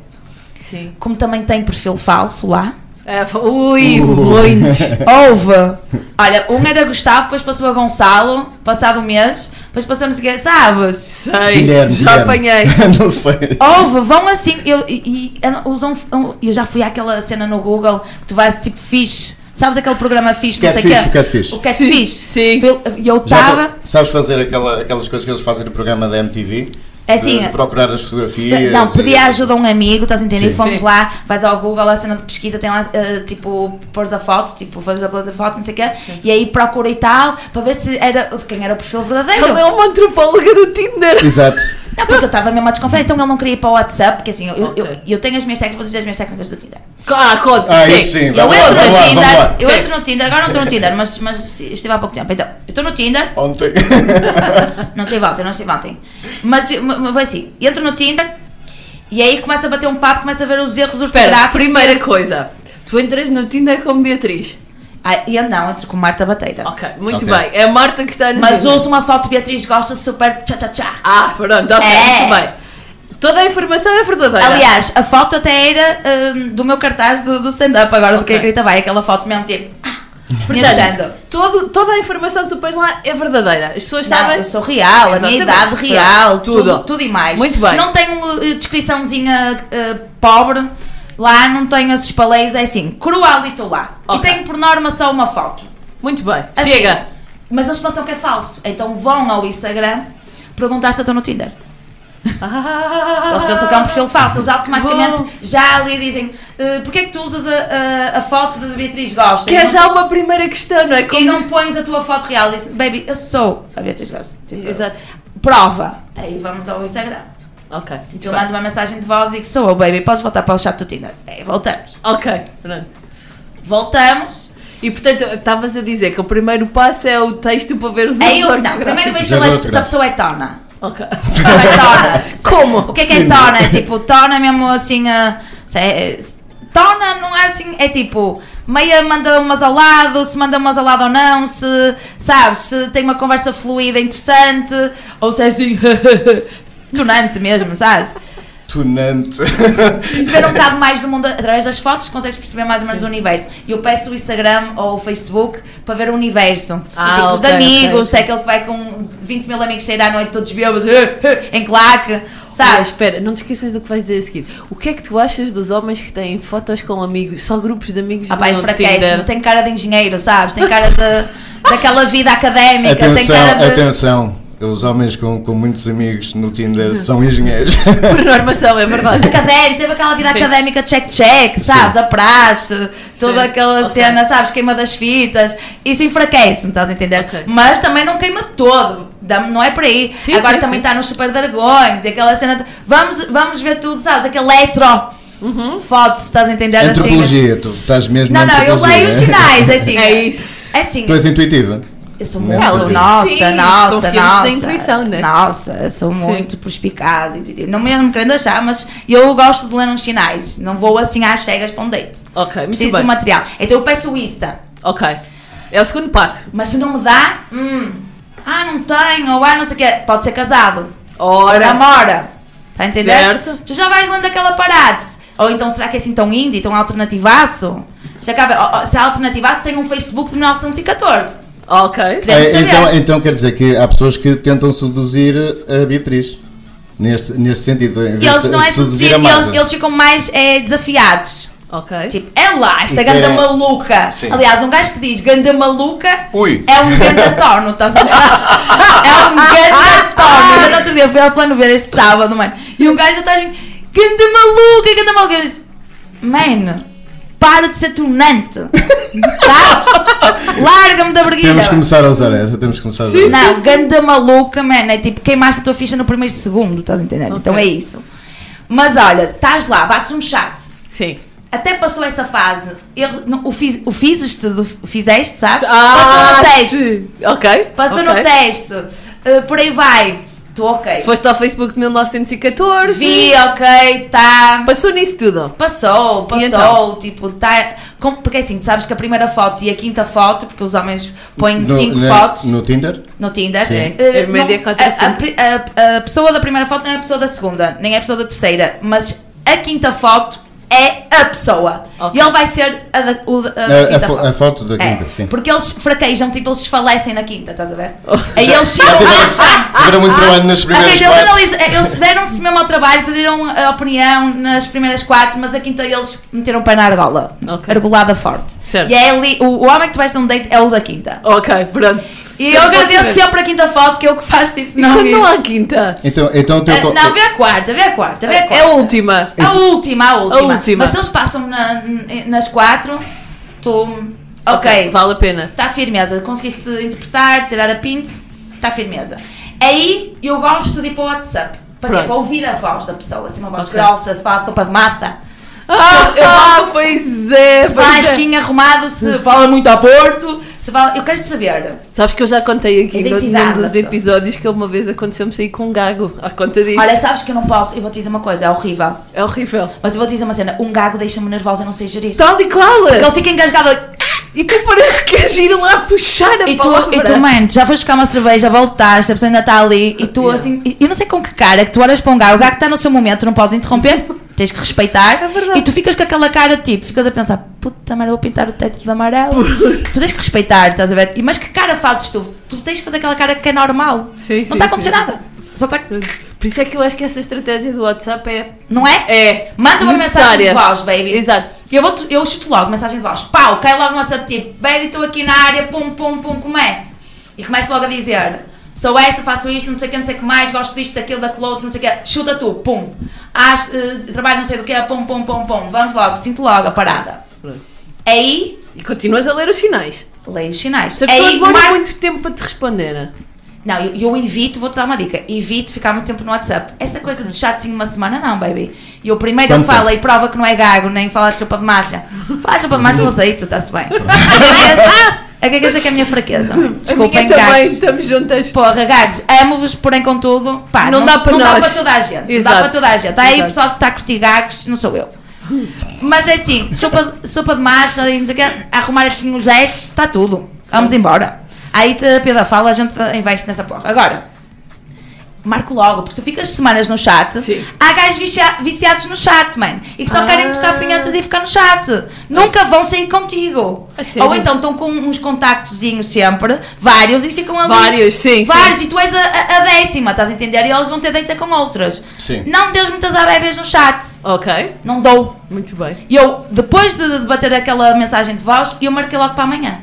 Speaker 2: Sim.
Speaker 6: Como também tem perfil falso lá.
Speaker 2: É, ui, muito.
Speaker 6: Houve. Olha, um era Gustavo, depois passou a Gonçalo, passado um mês, depois passou não sei o quê, sabes?
Speaker 2: Sei.
Speaker 5: Guilherme,
Speaker 2: já
Speaker 5: Guilherme.
Speaker 2: apanhei.
Speaker 5: não sei.
Speaker 6: Houve, vão assim, eu, e, e usam, eu já fui àquela cena no Google que tu vais tipo fixe, sabes aquele programa fixe, não sei quê?
Speaker 5: o Catfish.
Speaker 6: O Catfish.
Speaker 2: Sim,
Speaker 6: E eu estava,
Speaker 5: sabes fazer aquela, aquelas coisas que eles fazem no programa da MTV?
Speaker 6: É assim,
Speaker 5: De, procurar as fotografias.
Speaker 6: Não, pedi
Speaker 5: e-
Speaker 6: ajuda a um amigo, estás a entender?
Speaker 5: Sim.
Speaker 6: Fomos
Speaker 2: Sim.
Speaker 6: lá, vais ao Google, a cena de pesquisa, tem lá, eh, tipo, pôres a foto, tipo, fazes a da foto, não sei o quê, e aí procura e tal, para ver se era quem era o perfil verdadeiro.
Speaker 2: Ele é uma antropóloga do Tinder.
Speaker 5: Exato.
Speaker 6: Não, porque eu estava mesmo a desconfiar, então ele não queria ir para o WhatsApp, porque assim, eu, eu,
Speaker 2: Ok.
Speaker 6: eu tenho as minhas técnicas, vou dizer as minhas técnicas do Tinder.
Speaker 2: Ah, conta.
Speaker 5: Ah,
Speaker 2: sim.
Speaker 5: isso sim.
Speaker 6: Eu
Speaker 5: Vamos
Speaker 6: entro no
Speaker 5: vamos
Speaker 6: Tinder,
Speaker 5: lá.
Speaker 6: eu
Speaker 2: Sim.
Speaker 6: entro no Tinder, agora não estou no Tinder, mas, mas estive há pouco tempo. Então, eu estou no Tinder,
Speaker 5: Ontem.
Speaker 6: não estive ontem, não estive ontem. Mas, foi assim, entro no Tinder e aí começa a bater um papo, começa a ver os erros
Speaker 2: Espera,
Speaker 6: ortográficos.
Speaker 2: primeira coisa. Tu entras no Tinder como Beatriz.
Speaker 6: Ah, e eu não, entro com Marta Bateira.
Speaker 2: Ok, muito
Speaker 5: Ok.
Speaker 2: bem. É a Marta que está no
Speaker 6: Mas uso uma foto de Beatriz Gosta super tchá-tchá-tchá.
Speaker 2: Ah, pronto, ok,
Speaker 6: É.
Speaker 2: muito bem. Toda a informação é verdadeira.
Speaker 6: Aliás, a foto até era hum, do meu cartaz do, do stand-up, agora do que a grita vai, aquela foto mesmo tipo. ah, me
Speaker 2: Portanto,
Speaker 6: achando.
Speaker 2: todo, toda a informação que tu pões lá é verdadeira. As pessoas
Speaker 6: Não,
Speaker 2: sabem.
Speaker 6: eu sou real, a minha
Speaker 2: Exatamente.
Speaker 6: idade real, tudo.
Speaker 2: tudo.
Speaker 6: tudo, e mais.
Speaker 2: Muito bem.
Speaker 6: Não tenho eh, descriçãozinha eh, pobre, lá não tenho esses paleios, é assim, crualito lá.
Speaker 2: Ok.
Speaker 6: E tenho por norma só uma foto.
Speaker 2: Muito bem.
Speaker 6: Assim,
Speaker 2: Chega.
Speaker 6: Mas eles pensam que é falso, então vão ao Instagram perguntar se eu estou no Tinder.
Speaker 2: Ah,
Speaker 6: Eles pensam que é um perfil falso, eles automaticamente
Speaker 2: Bom.
Speaker 6: já ali dizem "Eh, porquê é que tu usas a, a, a foto de Beatriz Gosta
Speaker 2: Que
Speaker 6: e
Speaker 2: é já uma primeira questão, não é?
Speaker 6: e
Speaker 2: Como...
Speaker 6: não pões a tua foto real? Diz, baby, eu sou a Beatriz Gosta. Tipo,
Speaker 2: Exato.
Speaker 6: Prova. Aí vamos ao Instagram.
Speaker 2: Ok. muito
Speaker 6: Eu mando uma mensagem de voz e digo sou eu, baby, podes voltar para o chat do Tinder. Aí voltamos.
Speaker 2: Ok, pronto.
Speaker 6: Voltamos.
Speaker 2: E portanto, estavas a dizer que o primeiro passo é o texto para ver os
Speaker 6: Aí eu, não, primeiro vejo se,
Speaker 5: Já
Speaker 6: ela-
Speaker 5: vou
Speaker 6: se a pessoa é tona.
Speaker 2: Ok.
Speaker 6: Se ela é tona. Se-
Speaker 2: Como?
Speaker 6: O que é que é tona? É tipo, tona é mesmo assim. ah, se é- se- tona não é assim, é tipo, meia manda umas ao lado, se manda umas ao lado ou não, se, sabes, se tem uma conversa fluida interessante, ou se é assim, tonante mesmo, sabes?
Speaker 5: Tunante.
Speaker 6: perceber um bocado mais do mundo através das fotos, consegues perceber mais ou menos o universo. E eu peço o Instagram ou o Facebook para ver o universo.
Speaker 2: Ah,
Speaker 6: o tipo
Speaker 2: ok,
Speaker 6: de amigos,
Speaker 2: ok,
Speaker 6: se é aquele que vai com 20 mil amigos sair à noite todos bêbados, em claque, sabes?
Speaker 2: espera, não te esqueças do que vais dizer a seguir. O que é que tu achas dos homens que têm fotos com amigos, só grupos de amigos
Speaker 6: Ah, pá,
Speaker 2: Tinder?
Speaker 6: tem cara de engenheiro, sabes? Tem cara de, daquela vida académica, tem
Speaker 5: atenção,
Speaker 6: cara de.
Speaker 5: atenção. Os homens com, com muitos amigos no Tinder são engenheiros.
Speaker 2: Por normação, é verdade.
Speaker 6: Académico, teve aquela vida
Speaker 2: Sim.
Speaker 6: académica check-check, sabes? A praxe, toda
Speaker 2: Sim,
Speaker 6: aquela
Speaker 2: ok.
Speaker 6: cena, sabes? Queima das fitas. Isso enfraquece-me, estás a entender?
Speaker 2: Ok.
Speaker 6: Mas também não queima todo. Não é por aí.
Speaker 2: Sim,
Speaker 6: Agora
Speaker 2: sim,
Speaker 6: também
Speaker 2: sim.
Speaker 6: está nos super dragões e aquela cena de vamos, vamos ver tudo, sabes? Aquele eletro. Foto, estás a entender? Assim.
Speaker 5: Antropologia, tu estás mesmo
Speaker 6: Não, não, eu
Speaker 5: antropologia,
Speaker 6: leio os sinais, é assim.
Speaker 2: É isso.
Speaker 6: É assim.
Speaker 5: Tu és intuitiva.
Speaker 6: Eu sou muito,
Speaker 5: ela
Speaker 6: nossa,
Speaker 2: sim,
Speaker 6: nossa, nossa.
Speaker 2: na intuição, né?
Speaker 6: Nossa, eu sou
Speaker 2: Sim.
Speaker 6: muito perspicaz, intuitiva. não mesmo querendo achar, mas eu gosto de ler uns sinais. Não vou assim às cegas para um date.
Speaker 2: Ok,
Speaker 6: Preciso
Speaker 2: bem.
Speaker 6: do material. Então eu peço o Insta.
Speaker 2: Ok. É o segundo passo.
Speaker 6: Mas se não me dá, hum, ah, não tenho, ou ah, não sei o quê, pode ser casado. Ou
Speaker 2: Ora.
Speaker 6: namora. Está a entender?
Speaker 2: Certo.
Speaker 6: Tu já vais lendo aquela parade. Ou então será que é assim tão indie, tão alternativaço? Já cabe, se é alternativaço, tem um Facebook de 1914.
Speaker 2: Ok.
Speaker 5: É, então, então quer dizer que há pessoas que tentam seduzir a Beatriz. Neste, neste sentido. Em
Speaker 6: E eles não é seduzir,
Speaker 5: a
Speaker 6: eles, eles ficam mais é, desafiados.
Speaker 2: Ok.
Speaker 6: Tipo, é lá, esta
Speaker 5: E
Speaker 6: ganda
Speaker 5: é-
Speaker 6: maluca.
Speaker 5: Sim.
Speaker 6: Aliás, um gajo que diz ganda maluca
Speaker 5: Ui.
Speaker 6: é um ganda torno, estás a ver? é um ganda torno. Ainda no outro dia fui ao plano ver este sábado, mano. E um gajo já está a dizer, ganda maluca, ganda maluca. Eu disse, mano, para de ser tunante. Sabes? Larga-me da breguilha.
Speaker 5: Temos que começar a usar essa. Temos que começar a usar essa.
Speaker 6: Não, ganda maluca, mano. É tipo, queimaste a tua ficha no primeiro segundo, estás a entender? Então é isso. Mas olha, estás lá, bates um chat.
Speaker 2: Sim.
Speaker 6: até passou essa fase. Não, o, fiz, o fizeste, do, fizeste, sabes?
Speaker 2: Ah,
Speaker 6: passou no teste.
Speaker 2: sim. Ok.
Speaker 6: Passou
Speaker 2: ok.
Speaker 6: no teste. Uh, por aí vai. Tu ok.
Speaker 2: Foste ao Facebook de 1914.
Speaker 6: Vi, ok, tá.
Speaker 2: Passou nisso tudo.
Speaker 6: Passou,
Speaker 2: E
Speaker 6: passou,
Speaker 2: então?
Speaker 6: tipo, tá. com- porque assim, tu sabes que a primeira foto e a quinta foto, porque os homens põem
Speaker 5: No-
Speaker 6: cinco
Speaker 5: na-
Speaker 6: fotos
Speaker 5: No Tinder?
Speaker 6: no Tinder.
Speaker 5: Sim.
Speaker 2: É média
Speaker 6: não-
Speaker 2: a
Speaker 6: a, a- a pessoa da primeira foto não é a pessoa da segunda, nem é a pessoa da terceira, mas a quinta foto é a pessoa.
Speaker 2: Ok.
Speaker 6: E ele vai ser a da, o a
Speaker 5: A, a
Speaker 6: quinta
Speaker 5: fo-
Speaker 6: foto.
Speaker 5: a foto da
Speaker 6: É,
Speaker 5: quinta, sim.
Speaker 6: porque eles fraquejam, tipo, eles desfalecem na quinta, estás a ver?
Speaker 2: Oh.
Speaker 6: Aí eles chegam
Speaker 5: tiveram,
Speaker 6: ah,
Speaker 5: tiveram muito trabalho nas primeiras
Speaker 6: eles,
Speaker 5: quatro.
Speaker 6: analisa- eles deram-se mesmo ao trabalho, pediram a opinião nas primeiras quatro, mas a quinta eles meteram o pé na argola.
Speaker 2: Ok.
Speaker 6: Argolada forte.
Speaker 2: Certo.
Speaker 6: E é ali, o, o homem que tu vais ter um date é o da quinta.
Speaker 2: Ok, pronto.
Speaker 6: E eu agradeço sempre a quinta foto, que é o que faz tipo.
Speaker 2: E quando não há quinta?
Speaker 5: Então, então o teu co-
Speaker 6: não, vê a quarta, vê a quarta, vê a quarta.
Speaker 2: É a última.
Speaker 6: A última, a última.
Speaker 2: última.
Speaker 6: Mas se eles passam na- nas quatro, tu. Ok,
Speaker 2: Vale a pena.
Speaker 6: está firmeza. Conseguiste interpretar, tirar a pince, está firmeza. Aí eu gosto de ir para o WhatsApp. Para, para ouvir a voz da pessoa, assim, uma voz
Speaker 2: Ok.
Speaker 6: grossa, se fala sopa de mata.
Speaker 2: Ah,
Speaker 6: eu
Speaker 2: ah, pois é,
Speaker 6: Se
Speaker 2: pois
Speaker 6: vai
Speaker 2: é.
Speaker 6: arrumado, se fala muito a Porto, fala. Eu quero saber.
Speaker 2: Sabes que eu já contei aqui num dos episódios que uma vez aconteceu-me sair com um gago à conta disso.
Speaker 6: Olha, sabes que eu não posso, eu vou te dizer uma coisa, é horrível.
Speaker 2: é horrível.
Speaker 6: Mas eu vou te dizer uma cena, um gago deixa-me nervosa, eu não sei gerir.
Speaker 2: Tal e qual!
Speaker 6: Porque ele fica engasgado.
Speaker 2: E tu parece que queres ir lá puxar a
Speaker 6: E tu,
Speaker 2: palavra.
Speaker 6: e tu, mano, já foste buscar uma cerveja, voltaste, a pessoa ainda está ali e tu assim, eu não sei com que cara que tu olhas para um gago, o gago está no seu momento, não podes interromper, tens que respeitar.
Speaker 2: É.
Speaker 6: E tu ficas com aquela cara tipo, ficas a pensar, puta merda, vou pintar o teto de amarelo. tu tens que respeitar, estás a ver? E, mas que cara fazes tu? Tu tens que fazer aquela cara que é normal.
Speaker 2: Sim,
Speaker 6: não está a acontecer nada. Só está.
Speaker 2: Por isso é que eu acho que essa estratégia do WhatsApp é.
Speaker 6: Não é?
Speaker 2: É.
Speaker 6: Manda uma mensagem de
Speaker 2: necessária.
Speaker 6: voz, baby.
Speaker 2: Exato.
Speaker 6: Eu, vou, eu chuto logo mensagem de voz. Pau, cai logo no WhatsApp tipo, baby, estou aqui na área, pum, pum, pum, como é? E começo logo a dizer, sou esta, faço isto, não sei o que, não sei o que mais, gosto disto, daquilo, daquilo outro, não sei o que. Chuta tu, pum. Eh, trabalho não sei do que, pum, pum, pum, pum. Vamos logo, sinto logo a parada.
Speaker 2: Pronto.
Speaker 6: Aí,
Speaker 2: E continuas a ler os sinais.
Speaker 6: leio os sinais.
Speaker 2: Se a pessoa
Speaker 6: Aí,
Speaker 2: demora
Speaker 6: mar-
Speaker 2: muito tempo para te responder.
Speaker 6: Não, eu, eu evito, vou-te dar uma dica, evito ficar muito tempo no WhatsApp. Essa coisa do chatzinho uma semana, não, baby. E eu primeiro eu
Speaker 5: Quanto
Speaker 6: falo e prova que não é gago, nem fala de chupa de marcha. Fala de chupa de marcha, eu aceito, está-se bem. É que é que essa que é a minha fraqueza. Desculpem,
Speaker 2: a minha também,
Speaker 6: gagos.
Speaker 2: estamos juntas.
Speaker 6: Porra, gagos, amo-vos, porém contudo, pá,
Speaker 2: Não dá para
Speaker 6: não
Speaker 2: nós.
Speaker 6: dá para toda a gente. Não
Speaker 2: Exato.
Speaker 6: dá para toda a gente. Está aí
Speaker 2: Exato.
Speaker 6: pessoal que está a curtir gagos, não sou eu. Mas é assim, sopa, sopa de não sei o quê, arrumar assim os gestos, está tudo. Vamos embora. Aí terapia da fala, a gente investe nessa porra. Agora, marco logo, porque se tu ficas semanas no chat,
Speaker 2: Sim.
Speaker 6: há gajos vicia- viciados no chat, man. E que só
Speaker 2: Ah.
Speaker 6: querem tocar pinhetas e ficar no chat. Nunca vão sair contigo.
Speaker 2: A sério?
Speaker 6: Ou então estão com uns contactozinhos sempre, vários, e ficam ali.
Speaker 2: Vários, sim,
Speaker 6: Vários,
Speaker 2: sim.
Speaker 6: e tu és a, a- décima, estás a entender? E eles vão ter é com outras.
Speaker 5: Sim.
Speaker 6: Não deus muitas abébias no chat.
Speaker 2: Ok,
Speaker 6: Não dou.
Speaker 2: muito bem.
Speaker 6: E eu, depois de debater aquela mensagem de voz, eu marquei logo para amanhã.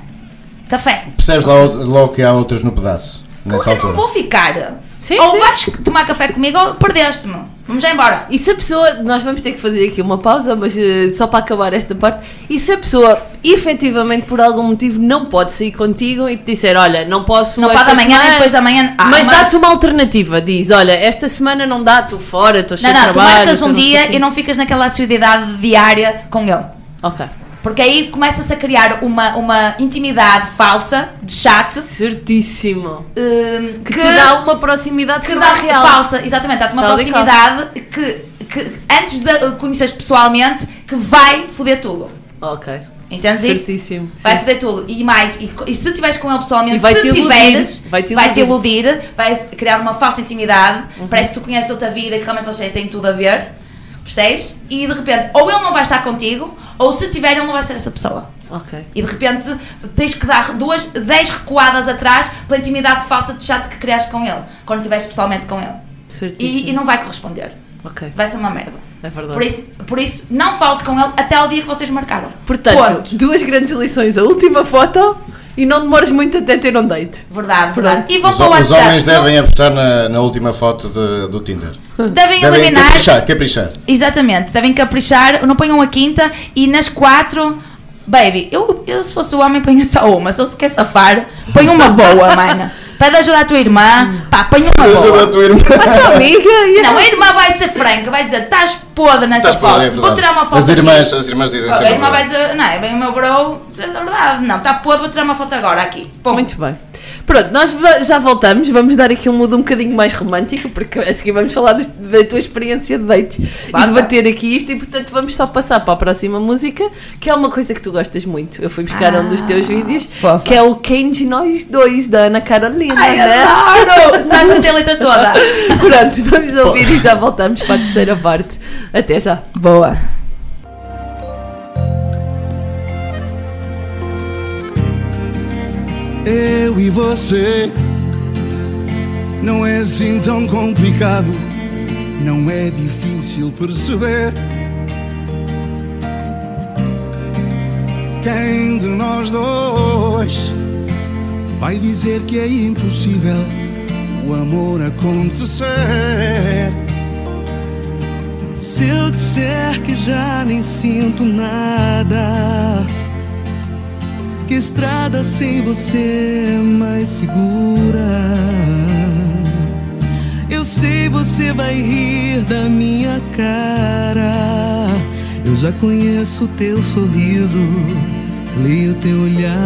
Speaker 6: Café.
Speaker 5: Percebes lá, logo que há outras no pedaço, nessa
Speaker 6: eu não
Speaker 5: altura.
Speaker 6: vou ficar.
Speaker 2: Sim,
Speaker 6: ou
Speaker 2: sim.
Speaker 6: vais tomar café comigo ou perdeste-me. Vamos já embora.
Speaker 2: E se a pessoa, nós vamos ter que fazer aqui uma pausa, mas eh, só para acabar esta parte, e se a pessoa efetivamente por algum motivo não pode sair contigo e te disser, olha, não posso
Speaker 6: Não pode amanhã
Speaker 2: semana",
Speaker 6: depois da manhã. Ah,
Speaker 2: mas dá-te uma alternativa, diz, olha, esta semana não dá, estou fora, estou sem
Speaker 6: Não, não, tu
Speaker 2: trabalho.
Speaker 6: marcas um
Speaker 2: não
Speaker 6: dia
Speaker 2: quê."
Speaker 6: e não ficas naquela assiduidade diária com ele.
Speaker 2: Ok.
Speaker 6: Porque aí começa-se a criar uma, uma intimidade falsa de chat
Speaker 2: Certíssimo.
Speaker 6: hum,
Speaker 2: Que, te dá uma proximidade que,
Speaker 6: que dá
Speaker 2: é real.
Speaker 6: falsa, exatamente, dá-te uma
Speaker 2: Tal
Speaker 6: proximidade que, que antes de conheceres pessoalmente que vai foder tudo.
Speaker 2: Ok.
Speaker 6: Entendes isso?
Speaker 2: Certíssimo.
Speaker 6: Vai
Speaker 2: sim.
Speaker 6: foder tudo. E mais, e, e se estiveres com ele pessoalmente,
Speaker 2: vai
Speaker 6: se
Speaker 2: te iludir,
Speaker 6: tiveres,
Speaker 2: vai-te
Speaker 6: vai-te
Speaker 2: iludir. Uhum.
Speaker 6: iludir, vai criar uma falsa intimidade. Parece que tu conheces outra vida e que realmente você tem tudo a ver. Percebes? E de repente, ou ele não vai estar contigo, ou se tiver, ele não vai ser essa pessoa.
Speaker 2: Ok.
Speaker 6: E de repente tens que dar duas, dez recuadas atrás pela intimidade falsa de chat que criaste com ele, quando estiveres pessoalmente com ele. E, e não vai corresponder.
Speaker 2: Ok.
Speaker 6: Vai ser uma merda.
Speaker 2: É verdade.
Speaker 6: Por isso, por isso, não fales com ele até ao dia que vocês marcaram.
Speaker 2: Portanto,
Speaker 6: Ponto.
Speaker 2: duas grandes lições. A última foto e não demores muito até ter um date.
Speaker 6: Verdade, verdade. E vão
Speaker 5: Os,
Speaker 6: para o
Speaker 5: os
Speaker 6: WhatsApp.
Speaker 5: homens
Speaker 6: se não-
Speaker 5: devem apostar na, na última foto de- do Tinder.
Speaker 6: devem
Speaker 5: Devem
Speaker 6: eliminar.
Speaker 5: caprichar, caprichar.
Speaker 6: Exatamente, devem caprichar, não ponham a quinta e nas quatro. Baby, eu, eu se fosse o homem ponha só uma, se ele se quer safar, põe uma boa, mana. Pede ajuda à tua irmã, pá, apanha uma
Speaker 5: Ajuda a
Speaker 6: boa.
Speaker 5: tua irmã.
Speaker 2: A tua amiga e
Speaker 6: Não, a irmã vai ser franca, vai dizer, estás podre nessa
Speaker 5: Estás por
Speaker 6: foto,
Speaker 5: é
Speaker 6: vou
Speaker 5: verdade.
Speaker 6: tirar uma foto
Speaker 5: As
Speaker 6: aqui."
Speaker 5: irmãs, as irmãs dizem
Speaker 6: A
Speaker 5: sempre.
Speaker 6: irmã vai dizer, não, é bem o meu bro, é verdade, não, está podre, vou tirar uma foto agora aqui. Pum.
Speaker 2: Muito bem. Pronto, nós já voltamos. Vamos dar aqui um mundo um bocadinho mais romântico, porque a seguir vamos falar dos- da tua experiência de dates e debater aqui isto. E portanto, vamos só passar para a próxima música, que é uma coisa que tu gostas muito. Eu fui buscar um dos teus vídeos,
Speaker 6: fofa.
Speaker 2: que é o Quem de Nós Dois, da Ana Carolina.
Speaker 6: Ai,
Speaker 2: né?
Speaker 6: adoro! Sabes que eu sei a letra toda.
Speaker 2: Pronto, vamos ouvir e já voltamos para a terceira parte. Até já.
Speaker 6: Boa.
Speaker 8: Eu e você não é assim tão complicado, não é difícil perceber. Quem de nós dois vai dizer que é impossível o amor acontecer?
Speaker 9: Se eu disser que já nem sinto nada, que estrada sem você é mais segura. Eu sei você vai rir da minha cara. Eu já conheço teu sorriso, leio teu olhar.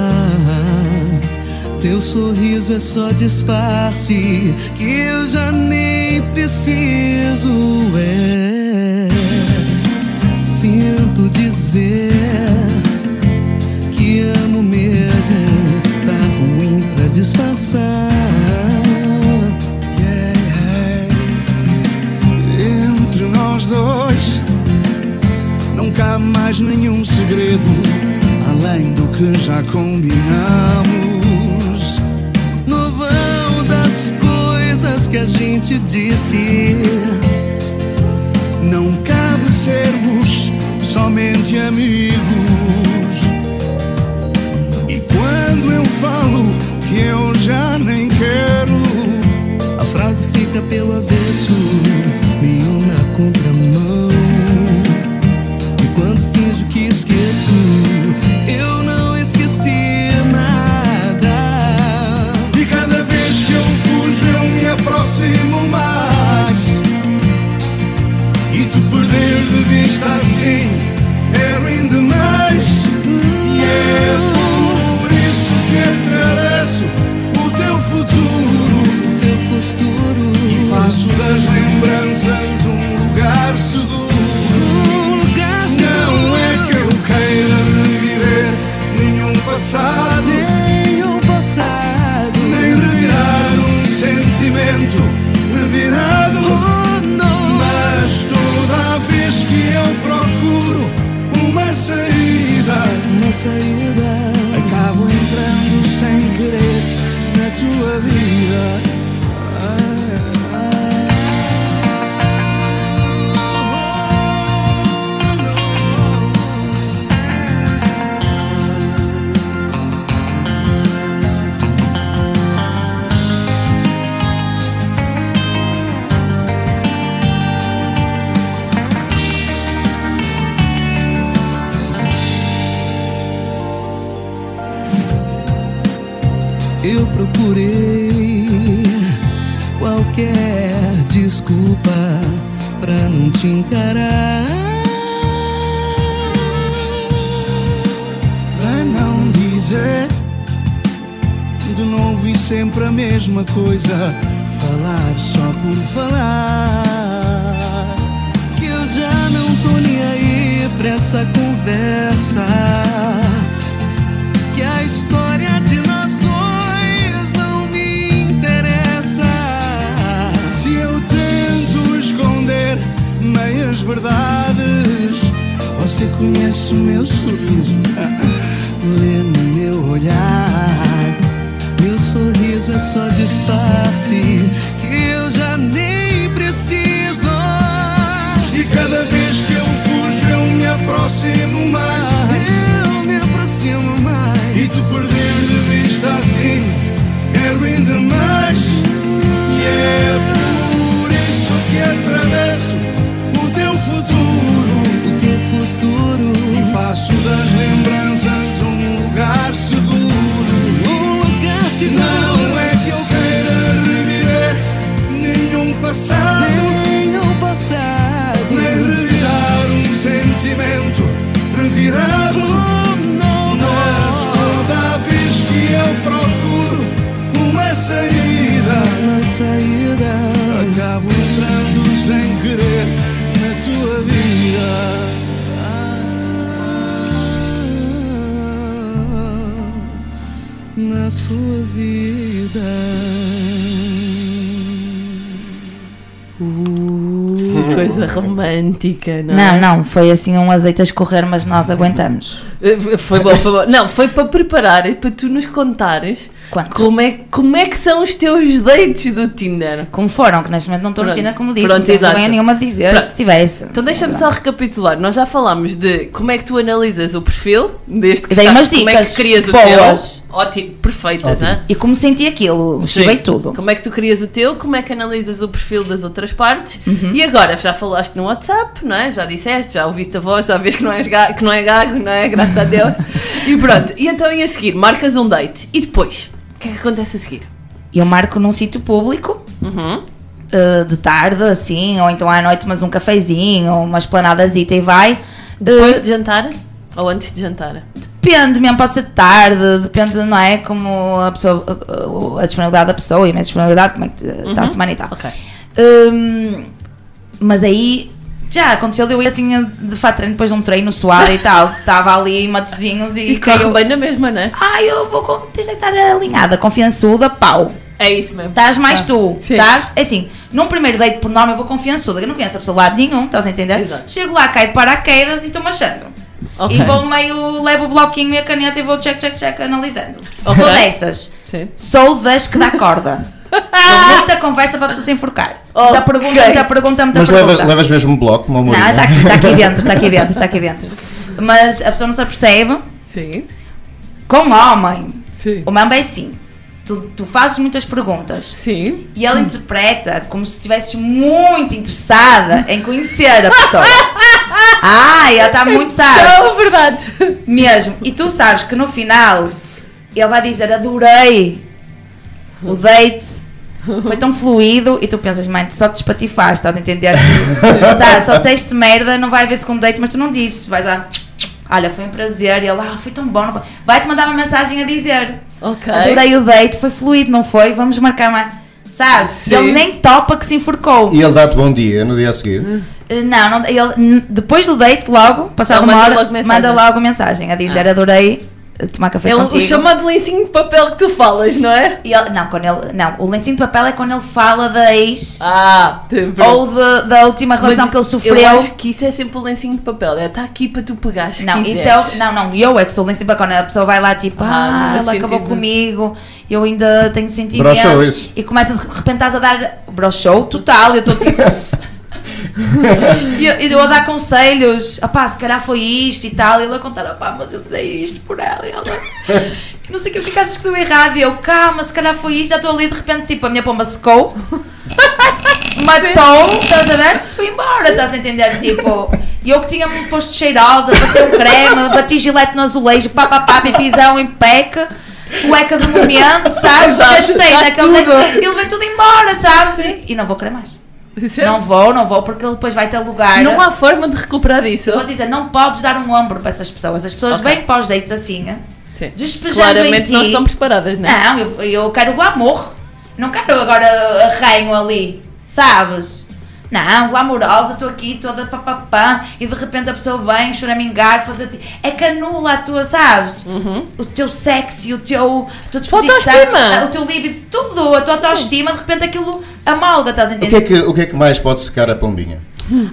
Speaker 9: Teu sorriso é só disfarce que eu já nem preciso. É, sinto dizer disfarçar.
Speaker 8: Entre nós dois não cabe mais nenhum segredo além do que já combinamos.
Speaker 9: No vão das coisas que a gente disse,
Speaker 8: Não cabe sermos somente amigos. Você conhece o meu sorriso, lê no meu olhar.
Speaker 9: Meu sorriso é só disfarce. Que eu sua vida.
Speaker 2: Uh, coisa romântica, não
Speaker 6: Não,
Speaker 2: é?
Speaker 6: não, foi assim um azeite a escorrer, mas nós aguentamos.
Speaker 2: Eh, Foi bom, foi bom. Não, foi para preparar e para tu nos contares
Speaker 6: Quanto?
Speaker 2: como é, como é que são os teus dates do Tinder.
Speaker 6: Como foram, que neste momento não estou no. Tinder, como disse,
Speaker 2: Pronto,
Speaker 6: não tenho
Speaker 2: exato.
Speaker 6: nenhuma de dizer
Speaker 2: Pronto.
Speaker 6: se tivesse.
Speaker 2: Então deixa-me só recapitular. Nós já falámos de como é que tu analisas o perfil deste que
Speaker 6: Dei
Speaker 2: estás-
Speaker 6: umas
Speaker 2: como é que
Speaker 6: dicas
Speaker 2: crias o
Speaker 6: boas.
Speaker 2: teu. Ótimo, perfeitas, né?
Speaker 6: E como senti aquilo, chivei tudo.
Speaker 2: Como é que tu crias o teu, como é que analisas o perfil das outras partes
Speaker 6: Uhum.
Speaker 2: e agora já falaste no WhatsApp, não é? Já disseste, já ouviste a voz, já vês que não, és ga- que não é gago, não é? Graças a Deus. e pronto, e então e a seguir, marcas um date e depois, que é que acontece a seguir?
Speaker 6: Eu marco num sítio público,
Speaker 2: Uhum.
Speaker 6: eh, de tarde, assim, ou então à noite, mas um cafezinho, ou uma esplanadazita e vai.
Speaker 2: Depois
Speaker 6: Eh,
Speaker 2: de jantar ou antes de jantar?
Speaker 6: Depende, mesmo pode ser de tarde, depende, não é? Como a pessoa, a, a disponibilidade da pessoa e a minha disponibilidade, como é que está a semana e tal.
Speaker 2: Ok.
Speaker 6: Hum, mas aí já aconteceu de eu ir assim de fato treino depois de um treino suado e tal. Estava ali em matozinhos e,
Speaker 2: E corre
Speaker 6: caiu.
Speaker 2: bem na mesma, não é?
Speaker 6: Ah, eu vou. Tens de estar alinhada, confiançuda, pau.
Speaker 2: É isso mesmo.
Speaker 6: Estás mais
Speaker 2: Ah,
Speaker 6: tu,
Speaker 2: sim.
Speaker 6: sabes? É assim, num primeiro date por norma eu vou confiançuda, eu não conheço a pessoa de lado nenhum, estás a entender?
Speaker 2: Exato.
Speaker 6: Chego lá, caio de paraquedas e estou achando.
Speaker 2: Ok.
Speaker 6: E vou meio, levo o bloquinho e a caneta e vou check, check, check analisando.
Speaker 2: Ok.
Speaker 6: Sou dessas.
Speaker 2: Sim.
Speaker 6: Sou das que dá corda. Dou muita conversa para a pessoa se enforcar. Muita
Speaker 2: Ok.
Speaker 6: pergunta, muita pergunta, muita
Speaker 5: Mas
Speaker 6: pergunta.
Speaker 5: levas, levas mesmo um bloco, meu amor.
Speaker 6: Não, está aqui, está aqui dentro, está aqui dentro, está aqui dentro. Mas a pessoa não se apercebe.
Speaker 2: Sim.
Speaker 6: Com homem,
Speaker 2: Sim.
Speaker 6: o mambo é assim. Tu, tu fazes muitas perguntas
Speaker 2: Sim.
Speaker 6: e ele interpreta como se estivesse muito interessada em conhecer a pessoa. Ah, ela está muito, sabe?
Speaker 2: Não, verdade.
Speaker 6: Mesmo. E tu sabes que no final ele vai dizer adorei o date. Foi tão fluido e tu pensas, mãe, só te espatifaste, estás a entender? Sabes, só disseste merda, não vai haver segundo date, mas tu não dizes, tu vais lá, olha, foi um prazer, e ele, ah, foi tão bom, não foi?" vai-te mandar uma mensagem a dizer,
Speaker 2: Ok.
Speaker 6: adorei o date, foi fluido, não foi? Vamos marcar uma, sabes?
Speaker 2: Sim.
Speaker 6: Ele nem topa que se enforcou.
Speaker 5: E ele dá-te bom dia no dia a seguir.
Speaker 6: Eh, Não, não ele, depois do date, logo, passado
Speaker 2: Ele
Speaker 6: uma
Speaker 2: manda
Speaker 6: hora,
Speaker 2: logo mensagem.
Speaker 6: manda logo mensagem a dizer adorei eh, tomar café
Speaker 2: É o,
Speaker 6: contigo.
Speaker 2: o chamado lencinho de papel que tu falas, não é?
Speaker 6: E ele- não, quando ele, não, o lencinho de papel é quando ele fala da ex
Speaker 2: Ah,
Speaker 6: ou de- da última relação que ele sofreu.
Speaker 2: Eu acho que isso é sempre o lencinho de papel. É, está aqui para tu pegares. se
Speaker 6: Não, isso é
Speaker 2: quiseres.
Speaker 6: o, não, não, eu é que sou o lencinho de papel. Quando a pessoa vai lá tipo,
Speaker 2: Ah,
Speaker 6: ah, ela
Speaker 2: faz
Speaker 6: acabou
Speaker 2: sentido.
Speaker 6: comigo, eu ainda tenho sentimentos.
Speaker 5: Broxou isso.
Speaker 6: E começa de repente estás a dar broxou total, eu estou tipo. e eu, eu a dar conselhos, opá, se calhar foi isto e tal, e ele a contar, opá, mas eu te dei isto por ela, e ela, não sei o que, o que é que achas que deu errado? E eu, calma, se calhar foi isto, já estou ali, de repente, tipo, a minha pomba secou, matou, estás a ver? Fui embora, estás a entender? Tipo, e eu que tinha-me posto cheirosa, passei um creme, bati gilete no azulejo, pá, pá, pá, pipizão, impec, cueca de momento, sabes? Gastei naquele. Ele veio tudo embora, sabes? E, e não vou querer mais.
Speaker 2: Isso é-
Speaker 6: Não vou, não vou, porque ele depois vai ter lugar.
Speaker 2: Não há forma de recuperar disso.
Speaker 6: Vou dizer, não podes dar um ombro para essas pessoas. As pessoas
Speaker 2: Ok.
Speaker 6: vêm para os dates assim,
Speaker 2: Sim.
Speaker 6: despejando
Speaker 2: Claramente não estão preparadas, não é?
Speaker 6: Não, eu, eu quero glamour. Não quero agora arranho ali, sabes? Não, glamourosa, estou aqui toda papapá e de repente a pessoa vem choramingar, fazer. ti- É que anula a tua, sabes? O teu sexy, o teu. A tua disposição,
Speaker 2: autoestima.
Speaker 6: o teu líbido, tudo, a tua autoestima, de repente aquilo amalga, estás a
Speaker 5: O que,
Speaker 6: entender?
Speaker 5: é que, o que é que mais pode secar a pombinha?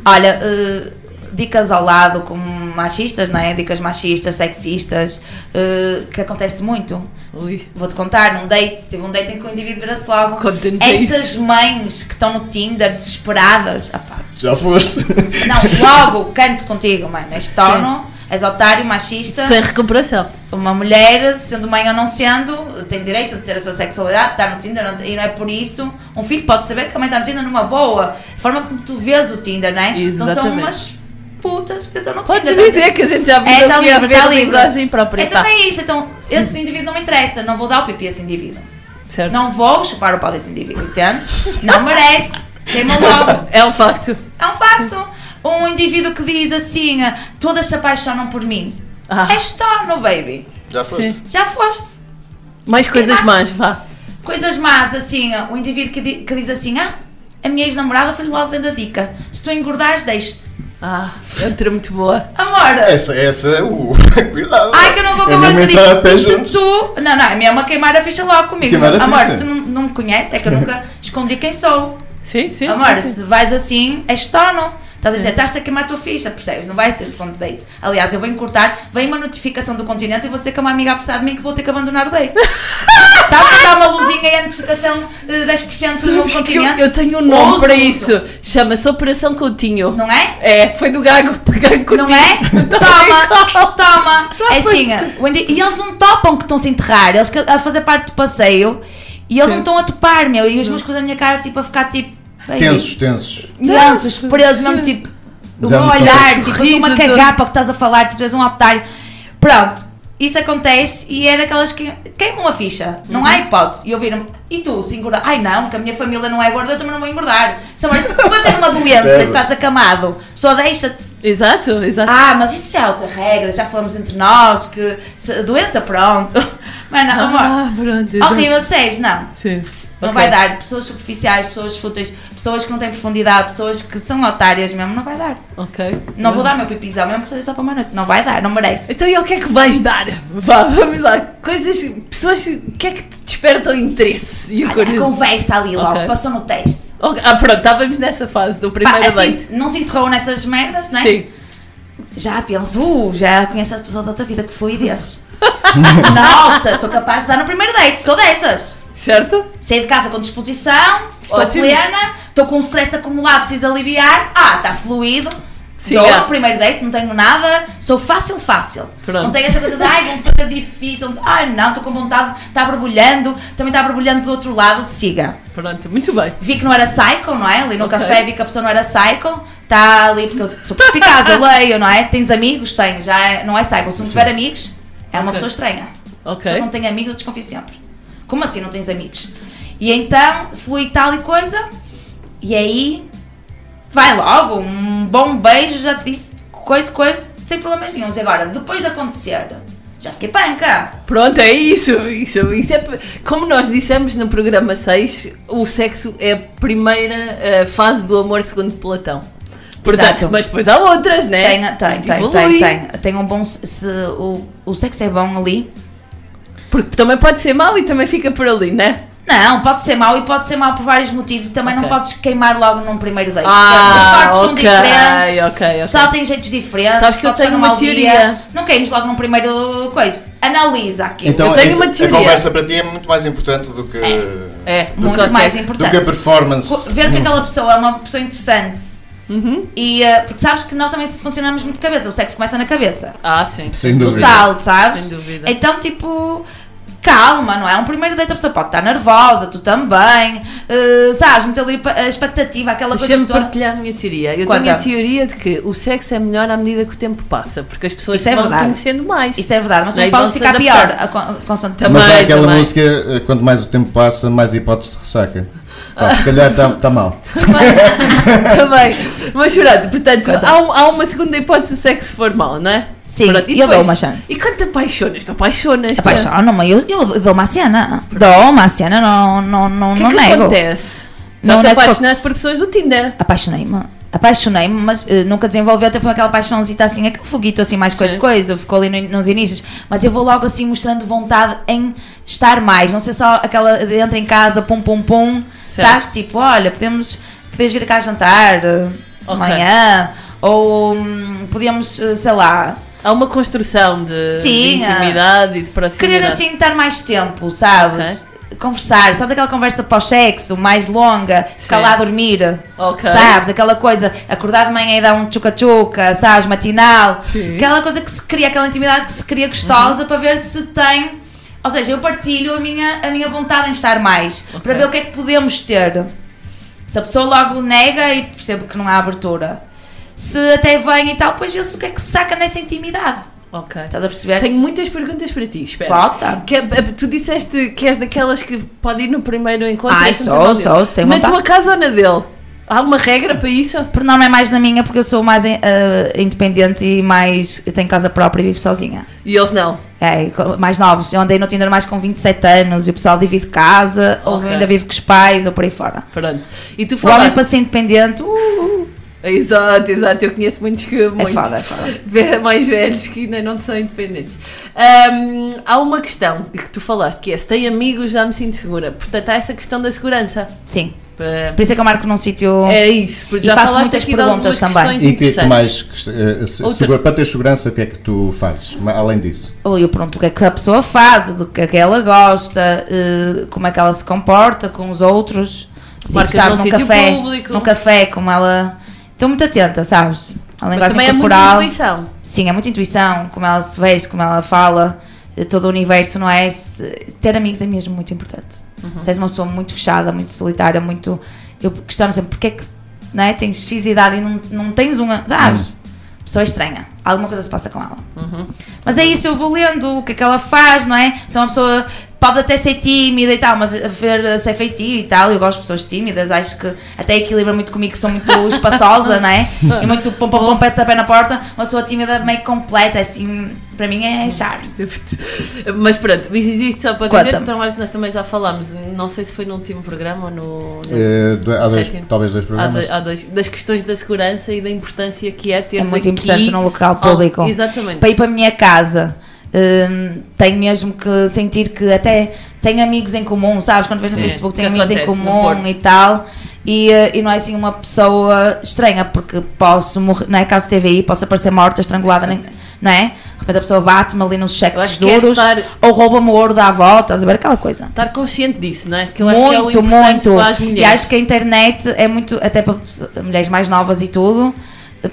Speaker 6: Olha, eh, dicas ao lado como machistas, não é? Dicas machistas, sexistas, eh, que acontece muito.
Speaker 2: Ui.
Speaker 6: Vou-te contar, num date, tive um date em que o indivíduo vira-se logo.
Speaker 2: Conta-nos
Speaker 6: Essas mães que estão no Tinder desesperadas. Apá,
Speaker 5: Já foste?
Speaker 6: não, logo, canto contigo, mãe. És torno, és otário, machista.
Speaker 2: Sem recuperação.
Speaker 6: Uma mulher, sendo mãe ou não sendo, tem direito de ter a sua sexualidade, está no Tinder, não- e não é por isso. Um filho pode saber que a mãe está no Tinder numa boa. A forma como tu vês o Tinder, não é? Então são
Speaker 2: Exatamente.
Speaker 6: umas putas que estão no
Speaker 2: Podes
Speaker 6: Tinder.
Speaker 2: dizer que a gente já viu
Speaker 6: É,
Speaker 2: a
Speaker 6: livre,
Speaker 2: ver
Speaker 6: está
Speaker 2: a
Speaker 6: livre.
Speaker 2: linguagem própria.
Speaker 6: É
Speaker 2: tá.
Speaker 6: também isso, então esse indivíduo não me interessa, não vou dar o pipi a esse indivíduo.
Speaker 2: Certo.
Speaker 6: Não vou chupar o pau desse indivíduo, entendes? Não merece. Queima logo.
Speaker 2: É um facto.
Speaker 6: É um facto. Um indivíduo que diz assim, todas se apaixonam por mim.
Speaker 2: Ah.
Speaker 6: És torno, baby.
Speaker 5: Já foste?
Speaker 2: Sim.
Speaker 6: Já foste.
Speaker 2: Mais coisas más, vá.
Speaker 6: Coisas más, assim, o indivíduo que, que diz assim, ah, a minha ex-namorada foi logo dando a dica. Se tu engordares, deixe-te.
Speaker 2: Ah, outra muito boa.
Speaker 6: Amor,
Speaker 5: Essa, essa, uh, cuidado.
Speaker 6: ai que eu não vou de
Speaker 5: entrar a
Speaker 6: dizer. Se
Speaker 5: juntos.
Speaker 6: tu. Não, não, é mesmo a queimar a ficha logo comigo.
Speaker 5: Queimar a
Speaker 6: Amor,
Speaker 5: ficha.
Speaker 6: tu não, não me conheces, é que eu nunca escondi quem sou.
Speaker 2: Sim, sim.
Speaker 6: Amor,
Speaker 2: sim, sim.
Speaker 6: se vais assim, és tono. Estás a dizer, estás-te a queimar a tua ficha, percebes? Não vai ter segundo date. Aliás, eu venho cortar, vem uma notificação do continente e vou dizer que uma amiga a precisar de mim que vou ter que abandonar o date. Sabes que dá uma luzinha e a notificação de 10% no
Speaker 2: Sabes que eu,
Speaker 6: continente?
Speaker 2: eu tenho um nome
Speaker 6: Ouço
Speaker 2: para
Speaker 6: isso.
Speaker 2: isso. Chama-se Operação Coutinho.
Speaker 6: Não é?
Speaker 2: É, foi do Gago. Gago Coutinho.
Speaker 6: Não é? Toma, toma. É assim, e eles não topam que estão-se a enterrar, eles a fazer parte do passeio e eles não estão a topar, meu. E os músculos da minha cara, tipo, a ficar tipo.
Speaker 5: Tensos, tensos.
Speaker 6: Tensos, presos, mesmo tipo.
Speaker 5: Me
Speaker 6: olhar, tipo, eu estou-me a
Speaker 2: Sorriso,
Speaker 6: cagar para o que estás a falar, tipo, és um otário. Pronto, isso acontece e é daquelas que queimam a ficha, não há hipótese. E ouviram e tu, se engordar? Ai não, que a minha família não é gorda, eu também não vou engordar. Se agora, se tu ter uma doença e estás acamado, só deixa-te.
Speaker 2: Exato, exato.
Speaker 6: Ah, mas isso já é outra regra, já falamos entre nós, que se- doença, pronto. Mas não, amor,
Speaker 2: Ah, pronto.
Speaker 6: horrível, percebes? Não.
Speaker 2: Sim.
Speaker 6: Não
Speaker 2: Ok.
Speaker 6: vai dar. Pessoas superficiais, pessoas fúteis, pessoas que não têm profundidade, pessoas que são otárias mesmo, não vai dar.
Speaker 2: Ok.
Speaker 6: Não vou dar meu pipizão, mesmo que seja só para uma noite. Não vai dar, não merece.
Speaker 2: Então, e o que é que vais dar? Vá, vamos lá. Coisas, pessoas, o que é que te despertam interesse? E
Speaker 6: Olha, conversa ali logo,
Speaker 2: Ok.
Speaker 6: passou no teste.
Speaker 2: Ok, Ah, pronto, estávamos nessa fase do
Speaker 6: Pá,
Speaker 2: primeiro
Speaker 6: assim,
Speaker 2: date.
Speaker 6: não se enterrou nessas merdas, não é?
Speaker 2: Sim.
Speaker 6: Já penso, uh, já conheço a pessoa da outra vida, que fluidez. Nossa, sou capaz de dar no primeiro date, sou dessas.
Speaker 2: Certo?
Speaker 6: Saí de casa com disposição, estou plena, estou com um stress acumulado, preciso aliviar. Ah, está fluido.
Speaker 2: Siga.
Speaker 6: Dou no primeiro date, não tenho nada, sou fácil, fácil.
Speaker 2: Pronto.
Speaker 6: Não tenho essa coisa de, ai, vão fazer difícil. Ai, não, estou com vontade, está borbulhando, também está borbulhando do outro lado, siga.
Speaker 2: Pronto, muito bem.
Speaker 6: Vi que não era psycho, não é? Ali no
Speaker 2: Ok.
Speaker 6: café vi que a pessoa não era psycho, está ali, porque eu sou perspicaz, eu leio, não é? Tens amigos? Tenho, já é, não é psycho. Se não tiver amigos, é uma
Speaker 2: Ok.
Speaker 6: pessoa estranha.
Speaker 2: Ok.
Speaker 6: Se não tenho amigos, eu desconfio sempre. Como assim não tens amigos? E então, flui tal e coisa, e aí vai logo, um bom beijo, já te disse coisa, coisa, sem problemas nenhums. E agora, depois de acontecer, já fiquei panca.
Speaker 2: Pronto, é isso. Isso, isso é, como nós dissemos no programa 6, o sexo é a primeira eh, fase do amor segundo Platão. Portanto,
Speaker 6: Exato.
Speaker 2: mas depois há outras, né?
Speaker 6: Tem, tem, tem, tem, tem. Tem um bom. Se o, o sexo é bom ali.
Speaker 2: Porque também pode ser mau e também fica por ali, né?
Speaker 6: Não, pode ser mau e pode ser mau por vários motivos e também não
Speaker 2: Ok.
Speaker 6: podes queimar logo num primeiro date.
Speaker 2: Ah,
Speaker 6: Os corpos são
Speaker 2: ok,
Speaker 6: diferentes,
Speaker 2: ok, ok.
Speaker 6: o pessoal tem jeitos diferentes.
Speaker 2: Sabes que eu tenho uma
Speaker 6: mau dia.
Speaker 2: teoria.
Speaker 6: Não queimes logo num primeiro coisa. Analisa aquilo.
Speaker 5: Então,
Speaker 2: Eu tenho
Speaker 5: então,
Speaker 2: uma teoria.
Speaker 5: a conversa para ti é muito mais importante do que,
Speaker 2: É, do
Speaker 6: Muito
Speaker 2: que
Speaker 6: mais
Speaker 2: sexo.
Speaker 5: do
Speaker 6: importante.
Speaker 5: que a performance.
Speaker 6: Ver que aquela pessoa é uma pessoa interessante.
Speaker 2: Uhum.
Speaker 6: E, eh, porque sabes que nós também funcionamos muito de cabeça. O sexo começa na cabeça.
Speaker 2: Ah, sim.
Speaker 5: Sem dúvida.
Speaker 6: Total, sabes?
Speaker 2: Sem dúvida.
Speaker 6: Então, tipo, calma, não é? Um primeiro date a pessoa pode estar nervosa, tu também, eh, sabes? Meter ali a expectativa, aquela coisa
Speaker 2: Deixa-me
Speaker 6: toda.
Speaker 2: partilhar a minha teoria. Eu tenho a teoria de que o sexo é melhor à medida que o tempo passa, porque as pessoas
Speaker 6: Isso é
Speaker 2: se vão
Speaker 6: verdade.
Speaker 2: conhecendo mais.
Speaker 6: Isso é verdade, mas
Speaker 2: Não
Speaker 6: também pode ficar pior a
Speaker 2: Também.
Speaker 6: tempo.
Speaker 5: Mas há aquela
Speaker 2: também.
Speaker 5: música, eh, quanto mais o tempo passa, mais hipótese de ressaca. Pá, se calhar está tá mal.
Speaker 2: Também. Mas pronto, portanto, há, um- há uma segunda hipótese se o sexo for mau, não é?
Speaker 6: Sim,
Speaker 2: Pronto,
Speaker 6: e eu dou uma chance.
Speaker 2: E quando te apaixonas? Tu apaixonas? tá?
Speaker 6: Apaixono-me, eu, eu dou uma cena. Dou uma cena, não, não, não,
Speaker 2: O que
Speaker 6: não
Speaker 2: é que
Speaker 6: nego.
Speaker 2: acontece? Já
Speaker 6: Não
Speaker 2: te
Speaker 6: nego
Speaker 2: apaixonaste por pessoas do Tinder.
Speaker 6: Apaixonei-me. Apaixonei-me, mas eh, nunca desenvolveu, até foi aquela paixãozita assim, aquele foguito assim, mais coisa,
Speaker 2: Sim.
Speaker 6: coisa, ficou ali no- nos inícios. Mas eu vou logo assim mostrando vontade em estar mais, não sei só aquela de entra em casa, pum pum pum,
Speaker 2: Certo.
Speaker 6: sabes? Tipo, olha, podemos, podes vir cá jantar eh,
Speaker 2: Ok.
Speaker 6: amanhã, ou hum, podíamos, eh, sei lá,
Speaker 2: Há uma construção de,
Speaker 6: Sim,
Speaker 2: de
Speaker 6: ah.
Speaker 2: intimidade e de proximidade.
Speaker 6: querer assim estar mais tempo, sabes? Conversar, sabe aquela conversa pós-sexo, mais longa, ficar
Speaker 2: Sim.
Speaker 6: lá a dormir,
Speaker 2: Ok.
Speaker 6: sabes? Aquela coisa, acordar de manhã e dar um tchuca-tchuca, sabes? Matinal,
Speaker 2: Sim. Uhum.
Speaker 6: aquela coisa que se cria, aquela intimidade que se cria gostosa para ver se tem. Ou seja, eu partilho a minha, a minha vontade em estar mais, para ver o que é que podemos ter. Se a pessoa logo nega e percebo que não há abertura, se até vem e tal, depois vê-se o que é que se saca nessa intimidade.
Speaker 2: Ok.
Speaker 6: Estás a perceber?
Speaker 2: Tenho muitas perguntas para ti, espera.
Speaker 6: Bota.
Speaker 2: Que é- tu disseste que és daquelas que pode ir no primeiro encontro.
Speaker 6: Ai,
Speaker 2: dele.
Speaker 6: sou, se tem
Speaker 2: Na
Speaker 6: vontade.
Speaker 2: tua casa ou na dele? Há uma regra para isso?
Speaker 6: Por norma é mais na minha porque eu sou mais eh, independente e mais eu tenho casa própria e vivo sozinha.
Speaker 2: E eles não?
Speaker 6: É, mais novos. Eu andei no Tinder mais com 27 anos e o pessoal divide casa, ou
Speaker 2: Ok.
Speaker 6: ainda vive com os pais, ou por aí fora.
Speaker 2: Pronto. E tu
Speaker 6: O homem
Speaker 2: falaste.
Speaker 6: para ser independente, uh, uh,
Speaker 2: Exato, exato. Eu conheço muitos que. muitos
Speaker 6: foda, é foda.
Speaker 2: Mais velhos que ainda não são independentes. Ahm, há uma questão que tu falaste que é: se tem amigos, já me sinto segura. Portanto, há essa questão da segurança.
Speaker 6: Sim. Por isso é que eu marco num sítio.
Speaker 2: É isso, porque
Speaker 6: E
Speaker 2: já
Speaker 6: faço muitas perguntas também.
Speaker 5: E que, mais, que, se-
Speaker 2: Outra-
Speaker 5: segura- para ter segurança, o que é que tu fazes, além disso?
Speaker 6: Ou eu pergunto o que é que a pessoa faz, do que é que ela gosta, eh, como é que ela se comporta com os outros. Tipo,
Speaker 2: Marcas
Speaker 6: sabes,
Speaker 2: num
Speaker 6: num
Speaker 2: sítio
Speaker 6: café,
Speaker 2: público.
Speaker 6: num café, como ela. Estou muito atenta, sabes? A
Speaker 2: Mas
Speaker 6: linguagem
Speaker 2: também é muita
Speaker 6: corporal.
Speaker 2: intuição.
Speaker 6: Sim, é muita intuição, como ela se veste, como ela fala, eh, todo o universo, não é? Ter amigos é mesmo muito importante.
Speaker 2: Uhum.
Speaker 6: Se és uma pessoa muito fechada, muito solitária, muito. Eu questiono sempre porque é que não é? tens X idade e não, não tens uma. Sabes? Pessoa estranha. Alguma coisa se passa com ela.
Speaker 2: Uhum.
Speaker 6: Mas é isso, eu vou lendo o que é que ela faz, não é? Se é uma pessoa. Pode até ser tímida e tal, mas ver a ser feitivo e tal, eu gosto de pessoas tímidas, acho que até equilibra muito comigo, que sou muito espaçosa, não é? E muito pom pom pom pé na porta, uma pessoa tímida meio completa, assim, para mim é charme.
Speaker 2: Mas pronto, existe só para dizer, então acho que nós também já falámos, não sei se foi no último programa ou no. no
Speaker 5: do- há dois, talvez dois
Speaker 2: Há
Speaker 5: programas.
Speaker 2: dois- há dois- das questões da segurança e da importância que é ter
Speaker 6: É muito importante num local público.
Speaker 2: exatamente.
Speaker 6: Para ir para a minha casa, hum, tenho mesmo que sentir que até tenho amigos em comum, sabes? Quando vês no Facebook, tenho amigos em comum e tal. E, eh, e não é assim uma pessoa estranha, porque posso morrer, não é caso TVI, posso aparecer morta, estrangulada, nem- não é? De repente a pessoa bate-me ali nos cheques
Speaker 2: é
Speaker 6: duros,
Speaker 2: estar-
Speaker 6: ou rouba-me o ouro da avó, estás a ver aquela coisa.
Speaker 2: Estar consciente disso, não é? Que eu acho que é
Speaker 6: muito, muito.
Speaker 2: para as mulheres.
Speaker 6: E acho que a internet é muito, até para mulheres mais novas e tudo,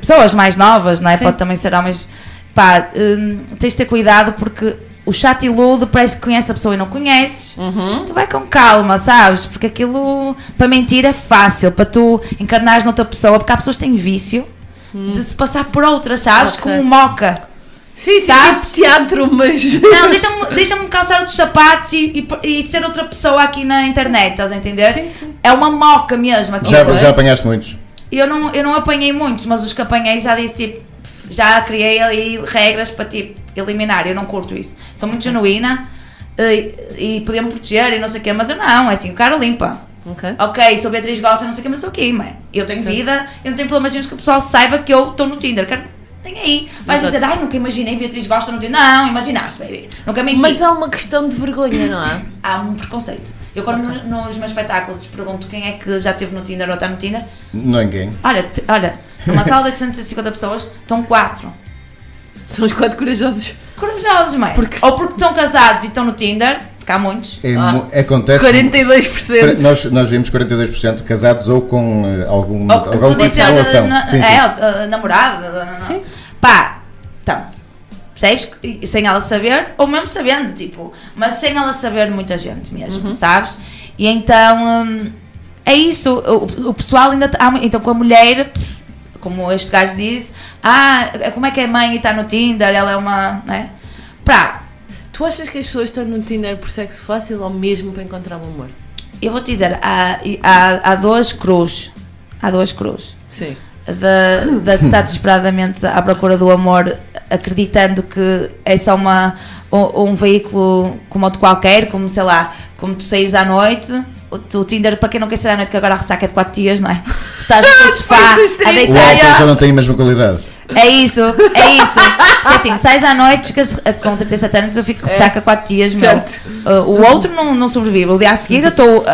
Speaker 6: pessoas mais novas, não é?
Speaker 2: Sim.
Speaker 6: Pode também ser homens. Pá, hum, tens de ter cuidado porque o chat ilude, parece que conhece a pessoa e não conheces.
Speaker 2: Uhum.
Speaker 6: Tu vai com calma, sabes? Porque aquilo, para mentir, é fácil, para tu encarnares noutra pessoa, porque há pessoas que têm vício de se passar por outras, sabes?
Speaker 2: Hum. Ok.
Speaker 6: Como um moca.
Speaker 2: Sim, sim,
Speaker 6: Sabes?
Speaker 2: tipo teatro, mas.
Speaker 6: Não, deixa-me deixa calçar outros sapatos e, e, e ser outra pessoa aqui na internet, estás a entender?
Speaker 2: Sim, sim.
Speaker 6: É uma moca mesmo. aquilo.
Speaker 5: Já, já apanhaste muitos?
Speaker 6: Eu, não, eu não apanhei muitos, mas os que apanhei já disse tipo, já criei ali regras para tipo eliminar. Eu não curto isso. Sou muito genuína eh, e, podia-me proteger e não sei o quê, mas eu não, é assim, o cara limpa.
Speaker 2: Ok.
Speaker 6: Ok, sou Beatriz Gosta, não sei o quê, mas estou aqui, mano. Eu tenho vida, eu não tenho problemas nenhum que o pessoal saiba que eu estou no Tinder. Quero, nem aí. Vais
Speaker 2: Exato.
Speaker 6: dizer, ai, nunca imaginei Beatriz Gosta no Tinder. Não, imaginaste, baby. Nunca menti.
Speaker 2: Mas há uma questão de vergonha, não há?
Speaker 6: há um preconceito. Eu quando no- nos meus espetáculos pergunto quem é que já esteve no Tinder ou está no Tinder,
Speaker 5: Ninguém.
Speaker 6: olha, olha, numa sala de 850 pessoas estão quatro.
Speaker 2: São os quatro corajosos.
Speaker 6: Corajosos, mãe.
Speaker 2: Porque-
Speaker 6: Ou porque estão casados e estão no Tinder, porque há muitos.
Speaker 5: É,
Speaker 2: Ah.
Speaker 5: acontece.
Speaker 2: 42%.
Speaker 5: Nós, nós vimos 42% casados ou com eh, algum,
Speaker 6: Ou,
Speaker 5: algum
Speaker 6: tu
Speaker 5: tipo de relação.
Speaker 6: na-
Speaker 5: Sim,
Speaker 6: é,
Speaker 5: sim.
Speaker 6: uh, namorada. Sim. Pá, então, percebes? Sem ela saber, ou mesmo sabendo, tipo, mas sem ela saber muita gente mesmo,
Speaker 2: Uhum.
Speaker 6: sabes? E então, hum, é isso, o, o pessoal ainda, há então com a mulher, como este gajo disse, ah, como é que é mãe e está no Tinder, ela é uma, né? Pá,
Speaker 2: Tu achas que as pessoas estão no Tinder por sexo fácil ou mesmo para encontrar o amor?
Speaker 6: eu vou te dizer, há, há, há duas cruz, há duas cruz.
Speaker 2: Sim.
Speaker 6: da, da que está desesperadamente à procura do amor, acreditando que é só uma, um, um veículo como outro qualquer, como sei lá, como tu saís à noite. O, Tinder, para quem não quer sair à noite, que agora a ressaca é de 4 dias, não é? Tu estás no teu sofá a
Speaker 5: O álcool
Speaker 6: deitar.
Speaker 5: já não tem a mesma qualidade.
Speaker 6: É isso, é isso. Porque assim, sais à noite, ficas eh, com 37 anos, eu fico ressaca 4 dias, meu.
Speaker 2: Certo.
Speaker 6: Uh, o outro não, não sobrevive. O dia a seguir eu estou uh,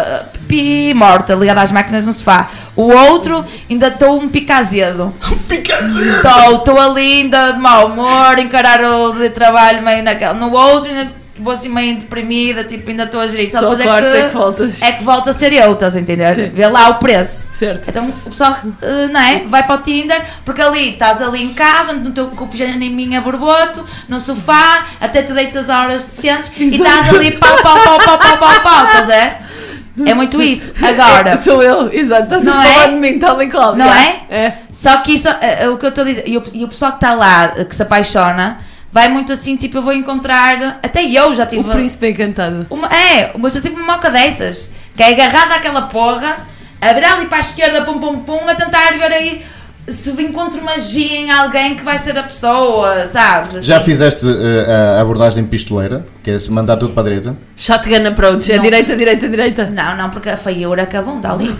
Speaker 6: pi morta, ligada às máquinas no sofá. O outro ainda estou um picazedo. Estou, estou ali ainda de mau humor, encarar o de trabalho meio naquela. No outro ainda vou assim meio deprimida, tipo, ainda estou a gerir.
Speaker 2: Só
Speaker 6: depois
Speaker 2: quarta é que voltas.
Speaker 6: é que volta a ser eu, estás a entender?
Speaker 2: Sim.
Speaker 6: Vê lá o preço.
Speaker 2: Certo.
Speaker 6: Então o pessoal, eh, não é? Vai para o Tinder, porque ali estás ali em casa, no teu com o pijaminha borboto, no sofá, até te deitas a horas decentes e estás ali pau, pau, pau, pau, pau, pau, pau, estás a ver? É muito isso. Agora,
Speaker 2: Sou eu, exato. Estás
Speaker 6: Não
Speaker 2: a falar
Speaker 6: é?
Speaker 2: de mim, tal e qual.
Speaker 6: Não é?
Speaker 2: É.
Speaker 6: só que isso, é, é o que eu estou a dizer, e o, e o pessoal que está lá, eh, que se apaixona, vai muito assim, tipo, eu vou encontrar, até eu já tive...
Speaker 2: O príncipe encantado.
Speaker 6: Uma, é, mas eu tive uma moca dessas, que é agarrada àquela porra, a virar ali para a esquerda, pum pum pum, a tentar ver aí se encontro magia em alguém que vai ser a pessoa, sabes? Assim.
Speaker 5: Já fizeste eh, a abordagem pistoleira, que é se mandar tudo para a direita?
Speaker 2: Shotgun approach. É direita, direita, direita.
Speaker 6: Não, não, porque a feiura que abunda ali.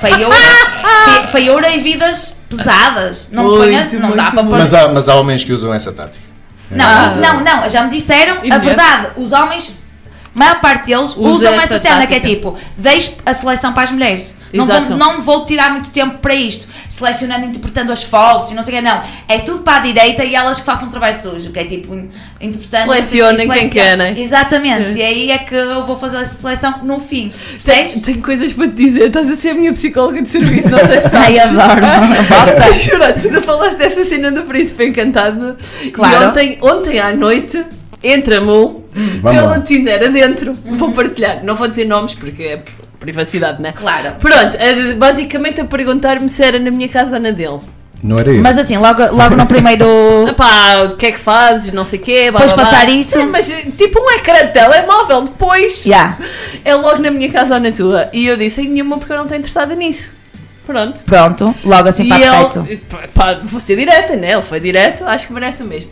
Speaker 6: Feiura, fe- feiura e vidas pesadas. Não
Speaker 2: Muito,
Speaker 6: ponhas, não dá para pôr.
Speaker 5: Mas há, mas há homens que usam essa tática.
Speaker 6: Não, não, não, já me disseram a verdade. Os homens, maior parte deles,
Speaker 2: Usa
Speaker 6: usam
Speaker 2: essa
Speaker 6: essa cena que é
Speaker 2: tática.
Speaker 6: tipo, deixe a seleção para as mulheres. Não vou, não vou tirar muito tempo para isto, selecionando, interpretando as fotos e não sei o quê. Não, é tudo para a direita e elas que façam o trabalho sujo, que é tipo, in- interpretando.
Speaker 2: Selecionem quem quer, né?
Speaker 6: Exatamente, e aí é que eu vou fazer essa seleção no fim.
Speaker 2: Tenho, tenho coisas para te dizer, estás a ser a minha psicóloga de serviço, não sei se
Speaker 6: Ai,
Speaker 2: sabes.
Speaker 6: adoro. Bota.
Speaker 2: Juro, tu não falaste dessa cena do Príncipe Encantado.
Speaker 6: Claro.
Speaker 2: E ontem, ontem à noite, entra-me
Speaker 5: Vamos
Speaker 2: pelo
Speaker 5: lá.
Speaker 2: Tinder adentro. Vou partilhar. Não vou dizer nomes porque é privacidade, né?
Speaker 6: Claro.
Speaker 2: Pronto, basicamente a perguntar-me se era na minha casa ou na dele.
Speaker 5: Não era eu.
Speaker 6: Mas assim, logo, logo no primeiro.
Speaker 2: Epá, o que é que fazes? Não sei o quê. blá,
Speaker 6: Depois
Speaker 2: blá, blá.
Speaker 6: passar isso?
Speaker 2: É, mas tipo um ecrã de telemóvel, depois
Speaker 6: Yeah.
Speaker 2: é logo na minha casa ou na tua. E eu disse, em nenhuma porque eu não estou interessada nisso. Pronto.
Speaker 6: Pronto, logo assim para
Speaker 2: ele, pá, vou ser direta, né? Ele foi direto, acho que merece o mesmo.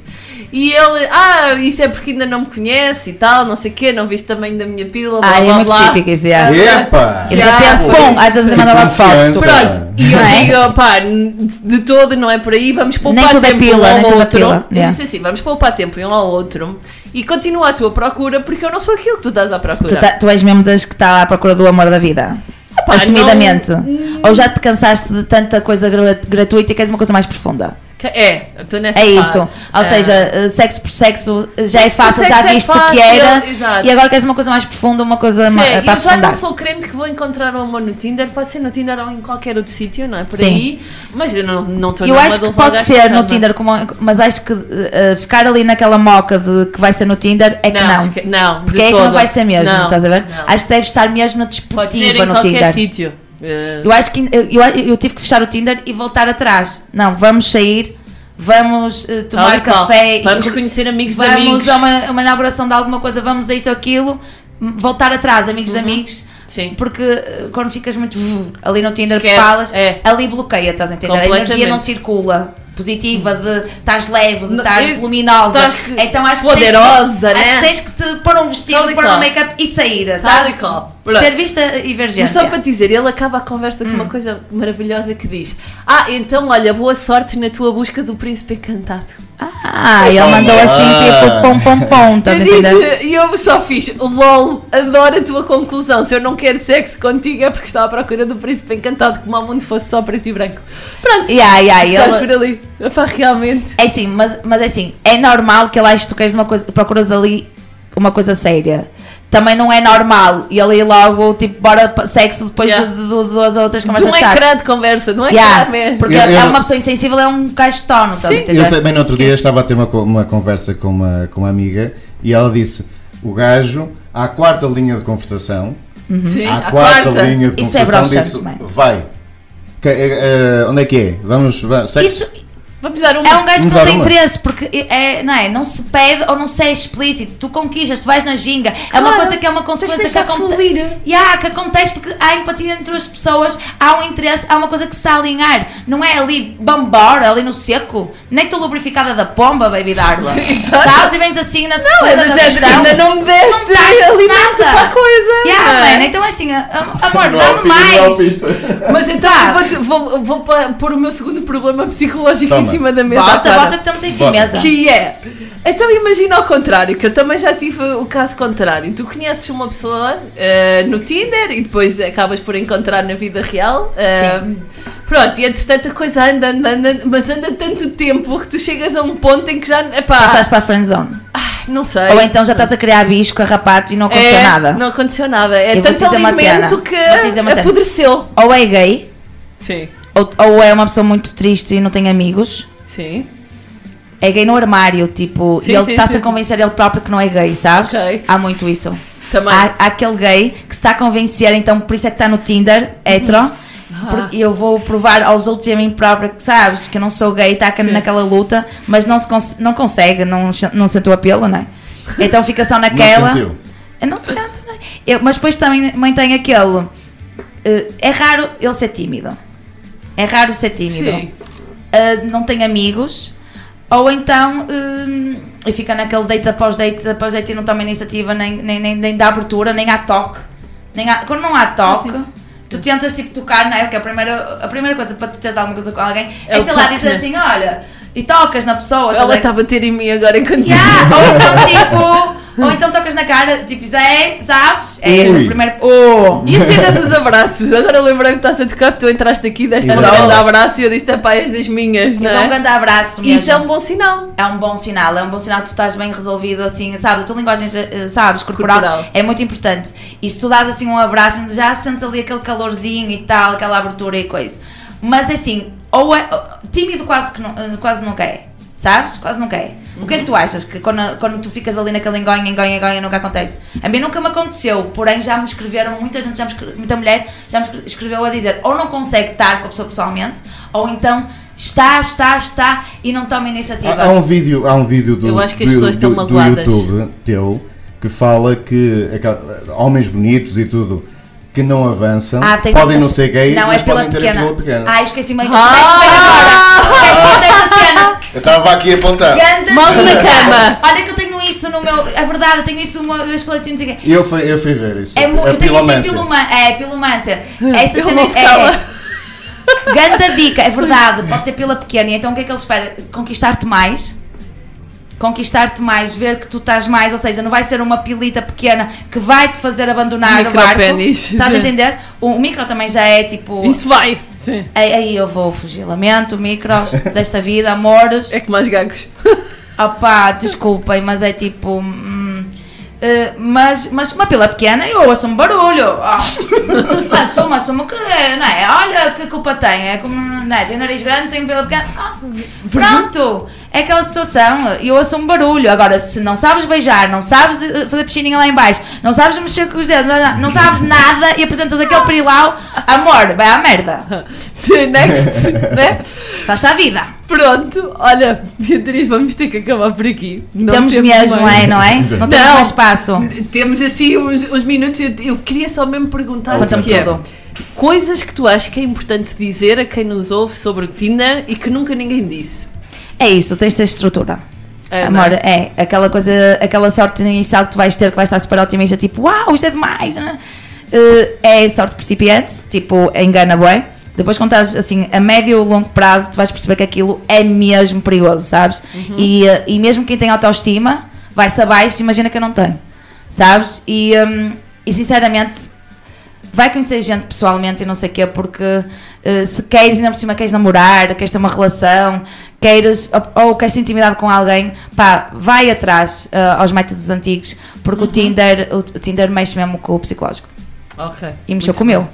Speaker 2: E ele, ah, isso é porque ainda não me conhece e tal, não sei o quê, não viste tamanho da minha pílula, blá
Speaker 6: Ah, é
Speaker 2: blá
Speaker 6: muito
Speaker 2: blá.
Speaker 6: típico isso, yeah.
Speaker 5: Epa!
Speaker 6: E de
Speaker 2: Yeah.
Speaker 6: repente, pum, às vezes manda logo fotos.
Speaker 2: Pronto, e eu
Speaker 6: é?
Speaker 2: digo, pá, de todo não é por aí, vamos poupar
Speaker 6: Nem tudo é
Speaker 2: tempo
Speaker 6: pila,
Speaker 2: um ao
Speaker 6: nem tudo é
Speaker 2: outro.
Speaker 6: pila,
Speaker 2: Eu
Speaker 6: yeah.
Speaker 2: disse assim, vamos poupar tempo um ao outro e continua a tua procura porque eu não sou aquilo que tu estás à procura.
Speaker 6: Tu, tá- tu és mesmo das que está à procura do amor da vida.
Speaker 2: Epá,
Speaker 6: Assumidamente.
Speaker 2: não-
Speaker 6: Ou já te cansaste de tanta coisa gra- gratuita e queres uma coisa mais profunda?
Speaker 2: É, estou nessa
Speaker 6: É
Speaker 2: fase.
Speaker 6: isso. Ou
Speaker 2: É.
Speaker 6: seja, eh, sexo por sexo eh, já é fácil, já
Speaker 2: é
Speaker 6: viste
Speaker 2: fácil,
Speaker 6: que era.
Speaker 2: exato.
Speaker 6: E agora queres uma coisa mais profunda, uma coisa
Speaker 2: Sim,
Speaker 6: para
Speaker 2: eu já não sou crente que vou encontrar o amor no Tinder, pode ser no Tinder ou em qualquer outro sítio, não é? Por
Speaker 6: Sim.
Speaker 2: aí, mas eu não estou
Speaker 6: Eu acho que pode ser no. Tinder, como- mas acho que eh, ficar ali naquela moca de que vai ser no Tinder é que
Speaker 2: Não,
Speaker 6: não.
Speaker 2: esque- não,
Speaker 6: Porque é que não vai ser mesmo,
Speaker 2: Não,
Speaker 6: estás a ver?
Speaker 2: não.
Speaker 6: Acho que deve estar mesmo na
Speaker 2: Pode ser em
Speaker 6: no
Speaker 2: qualquer
Speaker 6: Tinder.
Speaker 2: sítio. Eh,
Speaker 6: Eu acho que eu, eu, tive que fechar o Tinder e voltar atrás. Não, vamos sair, vamos
Speaker 2: tal
Speaker 6: tomar
Speaker 2: e
Speaker 6: café,
Speaker 2: Vamos conhecer amigos de
Speaker 6: vamos
Speaker 2: amigos.
Speaker 6: a uma, uma inauguração de alguma coisa, vamos a isto ou aquilo, voltar atrás, amigos de amigos.
Speaker 2: Uhum. Sim.
Speaker 6: Porque eh, quando ficas muito ali no Tinder
Speaker 2: Esquece,
Speaker 6: falas,
Speaker 2: é.
Speaker 6: ali bloqueia, estás a entender? A energia não circula. Positiva, de estás leve, de estás luminosa.
Speaker 2: estás que-
Speaker 6: então acho que
Speaker 2: poderosa,
Speaker 6: tens que,
Speaker 2: né?
Speaker 6: Acho que tens que te pôr um vestido,
Speaker 2: Tal
Speaker 6: pôr um make-up e sair,
Speaker 2: Tal
Speaker 6: sabes?
Speaker 2: e qual. Pronto.
Speaker 6: Ser vista e ver gente.
Speaker 2: Mas só para te dizer, ele acaba a conversa com
Speaker 6: Hum.
Speaker 2: uma coisa maravilhosa que diz: Ah, então olha, boa sorte na tua busca do príncipe encantado.
Speaker 6: Ah, ele mandou assim, tipo, pom pom pom, estás a
Speaker 2: eu
Speaker 6: entender?
Speaker 2: disse, e eu só fiz, lol, adoro a tua conclusão. Se eu não quero sexo contigo é porque estava à procura do príncipe encantado, como o mundo fosse só preto e branco. Pronto,
Speaker 6: Yeah, yeah,
Speaker 2: estás
Speaker 6: ele-
Speaker 2: por ali. Epá, realmente.
Speaker 6: É sim, mas, mas é assim, é normal que ele ache que tu queres uma coisa, procuras ali uma coisa séria. Também não é normal e ir logo, tipo, bora sexo depois
Speaker 2: Yeah.
Speaker 6: de, de- de duas outras
Speaker 2: De
Speaker 6: conversas
Speaker 2: um
Speaker 6: chatas.
Speaker 2: ecrã de conversa, um ecrã
Speaker 6: Yeah,
Speaker 2: mesmo.
Speaker 6: porque
Speaker 5: Eu-
Speaker 6: é
Speaker 5: eu-
Speaker 6: uma pessoa insensível, é um tono, estás a
Speaker 5: Eu também no outro dia estava a ter uma, uma conversa com uma, com uma amiga e ela disse: o gajo, à quarta linha de conversação,
Speaker 2: Sim,
Speaker 5: à
Speaker 2: à
Speaker 5: quarta,
Speaker 2: quarta.
Speaker 5: linha de
Speaker 6: Isso é
Speaker 5: conversação, disse:
Speaker 6: mãe.
Speaker 5: vai. Que- eh, onde é que é? Vamos, vamos sexo?
Speaker 6: Isso
Speaker 2: Vamos dar uma.
Speaker 6: é um gajo que não tem
Speaker 5: uma.
Speaker 6: interesse, porque é, não é? Não se pede ou não se é explícito. Tu conquistas, tu vais na ginga. É uma
Speaker 2: Claro,
Speaker 6: coisa que é uma consequência que
Speaker 2: fluir.
Speaker 6: Yeah, que acontece porque há empatia entre as pessoas, há um interesse, há uma coisa que se está a alinhar. Não é ali bambora, ali no seco. Nem tu lubrificada da pomba, baby d'água. Sabes? E vens assim na
Speaker 2: Não, é
Speaker 6: da
Speaker 2: do género, ainda não me deste
Speaker 6: Não
Speaker 2: alimento
Speaker 6: nada.
Speaker 2: para a coisa.
Speaker 6: Yeah,
Speaker 2: não é?
Speaker 6: man, então é assim, amor, dá-me mais.
Speaker 2: Mas então vou, vou, vou pôr o meu segundo problema psicológico
Speaker 5: Toma.
Speaker 2: Cima da mesa.
Speaker 6: Bota,
Speaker 2: agora.
Speaker 6: bota que estamos em firmeza.
Speaker 2: Que é. Então imagina ao contrário, que eu também já tive o caso contrário. Tu conheces uma pessoa eh, no Tinder e depois acabas por encontrar na vida real. eh, Pronto, e entretanto a coisa anda, anda, anda, mas anda tanto tempo que tu chegas a um ponto em que já. Epá,
Speaker 6: Passaste para a friendzone.
Speaker 2: não sei.
Speaker 6: Ou então já estás a criar bicho, carrapato e não aconteceu
Speaker 2: É,
Speaker 6: nada.
Speaker 2: Não aconteceu nada. É
Speaker 6: Eu
Speaker 2: tanto alimento que apodreceu.
Speaker 6: Ou é gay,
Speaker 2: Sim,
Speaker 6: ou, ou é uma pessoa muito triste e não tem amigos.
Speaker 2: sim.
Speaker 6: É gay no armário, tipo,
Speaker 2: Sim,
Speaker 6: e ele está-se a convencer ele próprio que não é gay, sabes?
Speaker 2: Ok.
Speaker 6: Há muito isso.
Speaker 2: Também.
Speaker 6: Há, há aquele gay que se está a convencer, então por isso é que está no Tinder, hetero. Porque eu vou provar aos outros e a mim própria que sabes que eu não sou gay, está naquela luta, mas não, se cons- não consegue, não, não sentou a pelo, não é? Então fica só
Speaker 5: Não
Speaker 6: naquela.
Speaker 5: sentiu.
Speaker 6: Eu não sei, não é? Eu- mas depois também, também tem aquele. eh, é raro ele ser tímido. É raro ser tímido.
Speaker 2: Sim.
Speaker 6: Uh, não tem amigos. Ou então hum, e fica naquele date após date, após date e não toma iniciativa, nem, nem, nem, nem dá abertura, nem há toque. Nem há- quando não há toque,
Speaker 2: sim.
Speaker 6: tu tentas tipo tocar, não é? Porque a primeira, a primeira coisa para tu teres alguma coisa com alguém
Speaker 2: É
Speaker 6: é, sei lá, dizer
Speaker 2: né?
Speaker 6: assim, olha, e tocas na pessoa.
Speaker 2: Ela está a bater em mim agora enquanto
Speaker 6: Yeah, ou então tipo, ou então tocas na cara, tipo, Zé, sabes? É
Speaker 5: Ui.
Speaker 6: o primeiro. Oh!
Speaker 2: E a cena dos abraços? Agora lembrei-me que estás a tocar, tu entraste aqui, deste um
Speaker 5: E
Speaker 2: grande
Speaker 5: abraço.
Speaker 2: e eu disse, pá, és das minhas, não
Speaker 6: Então, um
Speaker 2: é?
Speaker 6: grande abraço mesmo.
Speaker 2: Isso é um bom sinal.
Speaker 6: É um bom sinal, é um bom sinal que tu estás bem resolvido, assim, sabes? A tua linguagem, eh, sabes, corporal,
Speaker 2: Corporal.
Speaker 6: é muito importante. E se tu dás assim um abraço, já sentes ali aquele calorzinho e tal, aquela abertura e coisa. Mas assim, ou é. Tímido quase, que não, eh, quase nunca é, sabes? Quase nunca é. O que é que tu achas? Que quando, quando tu ficas ali naquele engonha, engonha, engonha, nunca acontece? A mim nunca me aconteceu, porém já me escreveram, muita gente, já me escre- muita mulher já me escre- escreveu a dizer ou não consegue estar com a pessoa pessoalmente, ou então está, está, está e não toma iniciativa.
Speaker 5: Há, há um vídeo, há um vídeo do,
Speaker 2: Eu acho que as
Speaker 5: do,
Speaker 2: pessoas estão
Speaker 5: do- do
Speaker 2: magoadas.
Speaker 5: YouTube teu que fala que homens bonitos e tudo que não avançam
Speaker 6: Ah, tem-
Speaker 5: podem não ser gays,
Speaker 6: Não,
Speaker 5: mas
Speaker 6: é pela
Speaker 5: podem ter
Speaker 6: pequena.
Speaker 5: a pila pequena.
Speaker 6: Ah, esqueci-me
Speaker 2: Ah!
Speaker 6: esqueci agora. Esqueci dessa cena.
Speaker 5: Eu estava aqui a apontar.
Speaker 6: Ganda
Speaker 2: Mãos na cama.
Speaker 6: Olha que eu tenho isso no meu. É verdade, eu tenho isso uma vez que eu não sei o quê.
Speaker 5: E eu fui, eu fui ver isso.
Speaker 6: É,
Speaker 5: a
Speaker 6: eu tenho isso em
Speaker 5: pilomância.
Speaker 6: piluma, é, pilumância. Essa
Speaker 2: Ele
Speaker 6: cena é. Ganda dica, é verdade, pode ter pila pequena. E Então o que é que ele espera? Conquistar-te mais? Conquistar-te mais, ver que tu estás mais, ou seja, não vai ser uma pilita pequena que vai te fazer abandonar o barco.
Speaker 2: Micropénis.
Speaker 6: Estás a entender? O micro também já é tipo.
Speaker 2: Isso vai. Sim.
Speaker 6: Aí, aí eu vou fugir, lamento, micros desta vida, amores.
Speaker 2: É como as gagos.
Speaker 6: Opá, desculpem, mas é tipo. hum, eh, mas, mas uma pila pequena eu ouço um barulho. Oh. assumo, assumo que não é? Olha que culpa tem. É como, não é? Tem nariz grande, tem pila pequena. Ah, pronto, é aquela situação. Eu ouço um barulho. Agora, se não sabes beijar, não sabes eh, fazer piscininha lá em baixo, não sabes mexer com os dedos, não, não- sabes nada e apresentas aquele perilau, amor, vai à merda.
Speaker 2: Sim, next. né?
Speaker 6: Faz-te a vida.
Speaker 2: Pronto, olha, Beatriz, vamos ter que acabar por aqui. Não
Speaker 6: temos, mesmo,
Speaker 2: mais.
Speaker 6: é, não é? Não temos
Speaker 2: Não.
Speaker 6: mais espaço.
Speaker 2: Temos assim uns, uns minutos. Eu, eu queria só mesmo perguntar
Speaker 6: Conta-me
Speaker 2: que é, coisas que tu achas que é importante dizer a quem nos ouve sobre o Tinder e que nunca ninguém disse.
Speaker 6: É isso, tens de ter estrutura.
Speaker 2: É,
Speaker 6: Amor,
Speaker 2: não
Speaker 6: é aquela coisa, aquela sorte inicial que tu vais ter que vais estar super otimista, tipo, uau, isto é demais. né? Eh, é sorte principiante, tipo, engana bué. Depois, quando estás assim, a médio ou longo prazo, tu vais perceber que aquilo é mesmo perigoso, sabes? E, eh, e mesmo quem tem autoestima, vai-se abaixo, imagina que eu não tenho, sabes? E, hum, e sinceramente, vai conhecer gente pessoalmente e não sei o quê, porque eh, se queres, ainda por cima queres namorar, queres ter uma relação, queres, ou, ou queres ter intimidade com alguém, pá, vai atrás eh, aos métodos antigos, porque o Tinder, o, o Tinder mexe mesmo com o psicológico.
Speaker 2: Ok.
Speaker 6: E mexeu com o meu.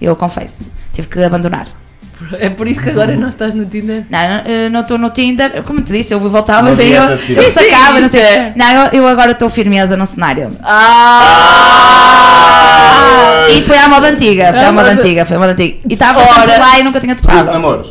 Speaker 6: Eu confesso. Tive que abandonar.
Speaker 2: É por isso que agora não estás no Tinder?
Speaker 6: Não, não, não estou no Tinder, como te disse, eu voltava e eu,
Speaker 5: Tinder.
Speaker 6: eu sacava,
Speaker 2: Sim,
Speaker 6: não sei.
Speaker 2: é.
Speaker 6: Não, eu, eu agora estou firmeza no cenário.
Speaker 2: Ah!
Speaker 6: E foi à moda antiga, foi
Speaker 2: Ah,
Speaker 6: à moda antiga, foi à moda antiga. E estava sempre lá e nunca tinha tocado.
Speaker 5: Amor,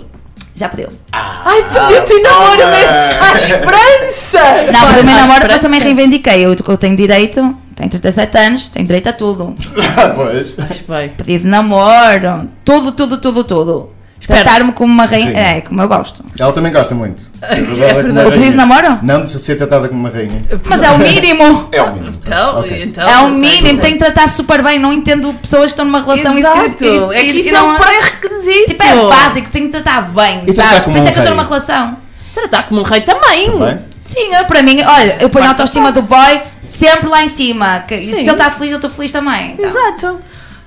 Speaker 6: Já pediu.
Speaker 2: Ai, pediu-te namoro mesmo! À esperança!
Speaker 6: Não, pediu-me namoro, mas também reivindiquei. Eu, eu tenho direito, tenho 37 anos, tenho direito a tudo.
Speaker 5: pois.
Speaker 2: Bem,
Speaker 6: Pedido de namoro, tudo, tudo, tudo, tudo. Tratar-me como uma rainha.
Speaker 5: Sim.
Speaker 6: É, como eu gosto.
Speaker 5: Ela também gosta muito. É é
Speaker 6: O pedido de namoro?
Speaker 5: Não de ser tratada como uma rainha.
Speaker 6: Mas é o mínimo.
Speaker 5: É o mínimo.
Speaker 2: então,
Speaker 5: Ok.
Speaker 2: então.
Speaker 6: É o mínimo, tem que tratar super bem. Não entendo pessoas que estão numa relação
Speaker 2: Exato.
Speaker 6: isso- isso-
Speaker 2: é que isso
Speaker 6: e
Speaker 2: é
Speaker 6: não-
Speaker 2: um pré-requisito.
Speaker 6: Tipo, é básico, tenho que tratar bem,
Speaker 5: E
Speaker 6: sabes? Por isso é que eu estou numa relação.
Speaker 2: Tratar como um rei também.
Speaker 6: Sim, eu, para mim, olha, eu ponho a autoestima do boy sempre lá em cima. Que, e se ele está feliz, eu estou feliz também. Então.
Speaker 2: Exato.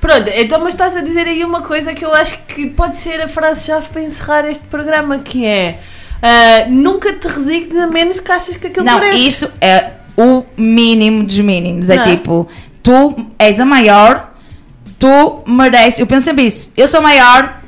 Speaker 2: Pronto, então mas estás a dizer aí uma coisa que eu acho que pode ser a frase-chave para encerrar este programa, que é ah, nunca te resignes a menos que achas que aquilo
Speaker 6: Não,
Speaker 2: merece.
Speaker 6: isso é o mínimo dos mínimos. É
Speaker 2: Não é?
Speaker 6: tipo, tu és a maior, tu mereces. Eu penso sempre isso. Eu sou maior,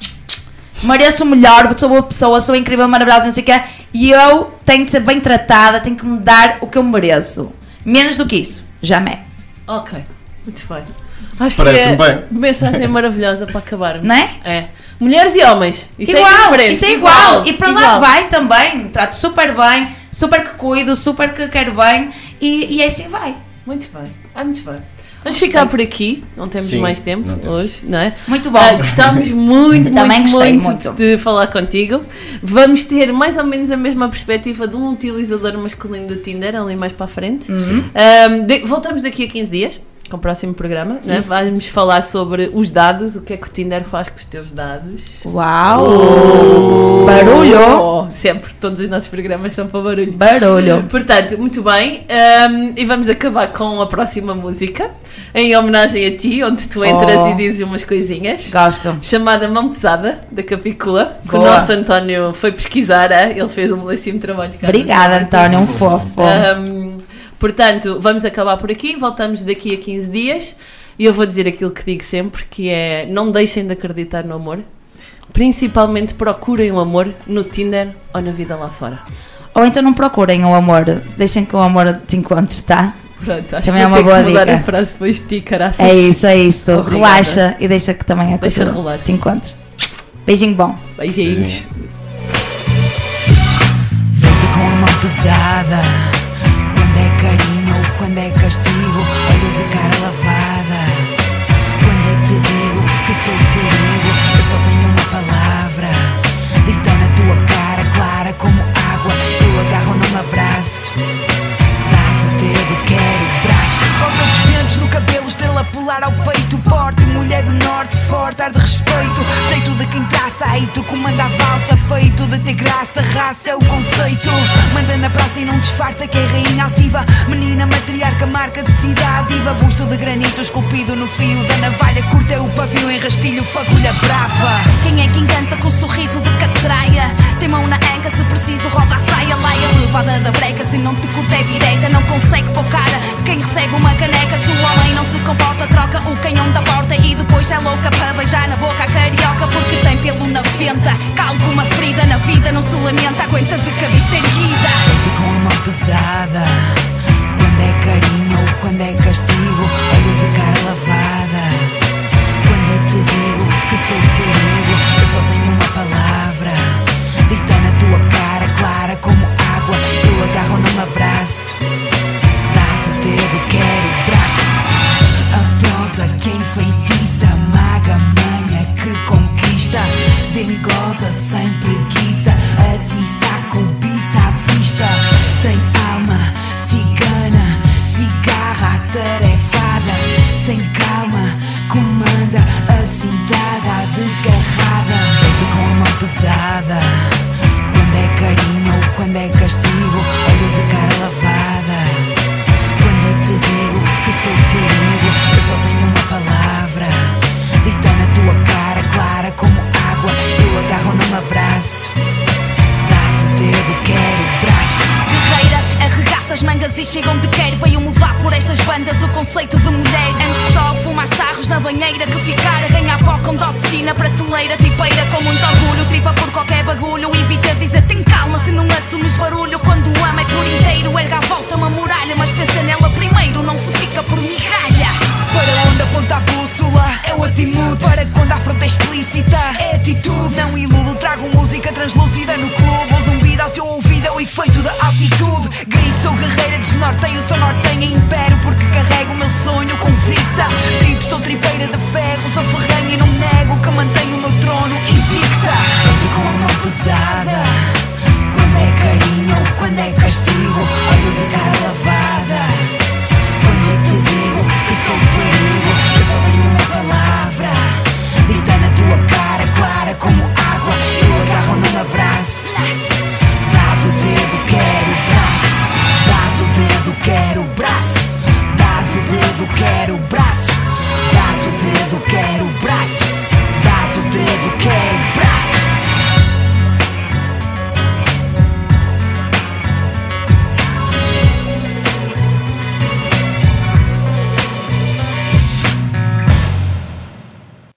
Speaker 6: mereço o melhor, sou boa pessoa, sou incrível, maravilhosa, não sei o quê. E eu tenho de ser bem tratada, tenho que me dar o que eu mereço. Menos do que isso, jamais.
Speaker 2: Ok, muito bem. Acho
Speaker 5: Parece-me
Speaker 2: que é
Speaker 5: bem.
Speaker 2: mensagem maravilhosa para acabarmos.
Speaker 6: Não é?
Speaker 2: É. Mulheres e homens. Isto
Speaker 6: igual,
Speaker 2: é diferente.
Speaker 6: isso é igual. E para lá vai também. Trato super bem, super que cuido, super que quero bem. E, e assim vai.
Speaker 2: Muito bem. Ah, muito bem. Vamos ficar por aqui, não temos
Speaker 5: Sim,
Speaker 2: mais tempo
Speaker 5: não temos.
Speaker 2: hoje, não é?
Speaker 6: Muito bom.
Speaker 2: Ah, gostámos muito, muito, muito,
Speaker 6: muito.
Speaker 2: de falar contigo. Vamos ter mais ou menos a mesma perspectiva de um utilizador masculino do Tinder ali mais para a frente.
Speaker 6: Uhum.
Speaker 2: De- voltamos daqui a 15 dias. Com o próximo programa. Né? Vamos falar sobre os dados, o que é que o Tinder faz com os teus dados.
Speaker 6: Uau! Barulho!
Speaker 2: Oh, sempre, todos os nossos programas são para barulho.
Speaker 6: Barulho!
Speaker 2: Portanto, muito bem. hum, e vamos acabar com a próxima música, em homenagem a ti, onde tu entras
Speaker 6: Oh.
Speaker 2: e dizes umas coisinhas.
Speaker 6: Gosto.
Speaker 2: Chamada Mão Pesada, da Capicua, que o
Speaker 6: Boa.
Speaker 2: nosso António foi pesquisar, ele fez um belíssimo trabalho.
Speaker 6: Obrigada. António, um fofo.
Speaker 2: Hum, portanto, vamos acabar por aqui, voltamos daqui a 15 dias e eu vou dizer aquilo que digo sempre, que é não deixem de acreditar no amor, principalmente procurem o amor no Tinder ou na vida lá fora.
Speaker 6: Ou então não procurem o amor, deixem que o amor te encontre, tá?
Speaker 2: Pronto, acho
Speaker 6: Também
Speaker 2: que
Speaker 6: é uma boa dica.
Speaker 2: a frase depois ti, caraças.
Speaker 6: É isso, é isso.
Speaker 2: Obrigada.
Speaker 6: Relaxa e deixa que também a
Speaker 2: Deixa
Speaker 6: coisa
Speaker 2: rolar.
Speaker 6: te encontre. Beijinho bom.
Speaker 2: Beijinhos.
Speaker 10: Feita com a mão pesada é carinho ou quando é castigo Olho de cara lavada. Quando te digo que sou perigo Eu só tenho uma palavra. Dita na tua cara clara como água Eu agarro num abraço. Dás o dedo, quero o braço. Rosa dos ventos no cabelo, estrela polar ao peito Porte, mulher do norte, forte, ar de respeito. Jeito de quem traça, aí tu comanda a valsa. Feito de ter graça, raça é o conceito. Manda na praça e não disfarça que é rainha altiva. Menina matriarca, marca de cidade diva Busto de granito esculpido no fio da navalha. Curta é o pavio em rastilho, fagulha brava.
Speaker 11: Quem é que encanta com sorriso de catraia? Tem mão na anca, se preciso roda a saia Laia levada da breca, se não te curta é direita Não consegue pôr cara. Quem recebe uma caneca Se o homem não se comporta, troca o canhão da porta E depois é louca para beijar na boca a carioca Porque tem pelo na venta. Calco uma ferida na vida, não se lamenta Aguenta de cabeça erguida.
Speaker 10: Feita com a mão pesada Quando é carinho ou quando é castigo Olho de cara lavada. Quando te digo que sou perigo Eu só tenho uma palavra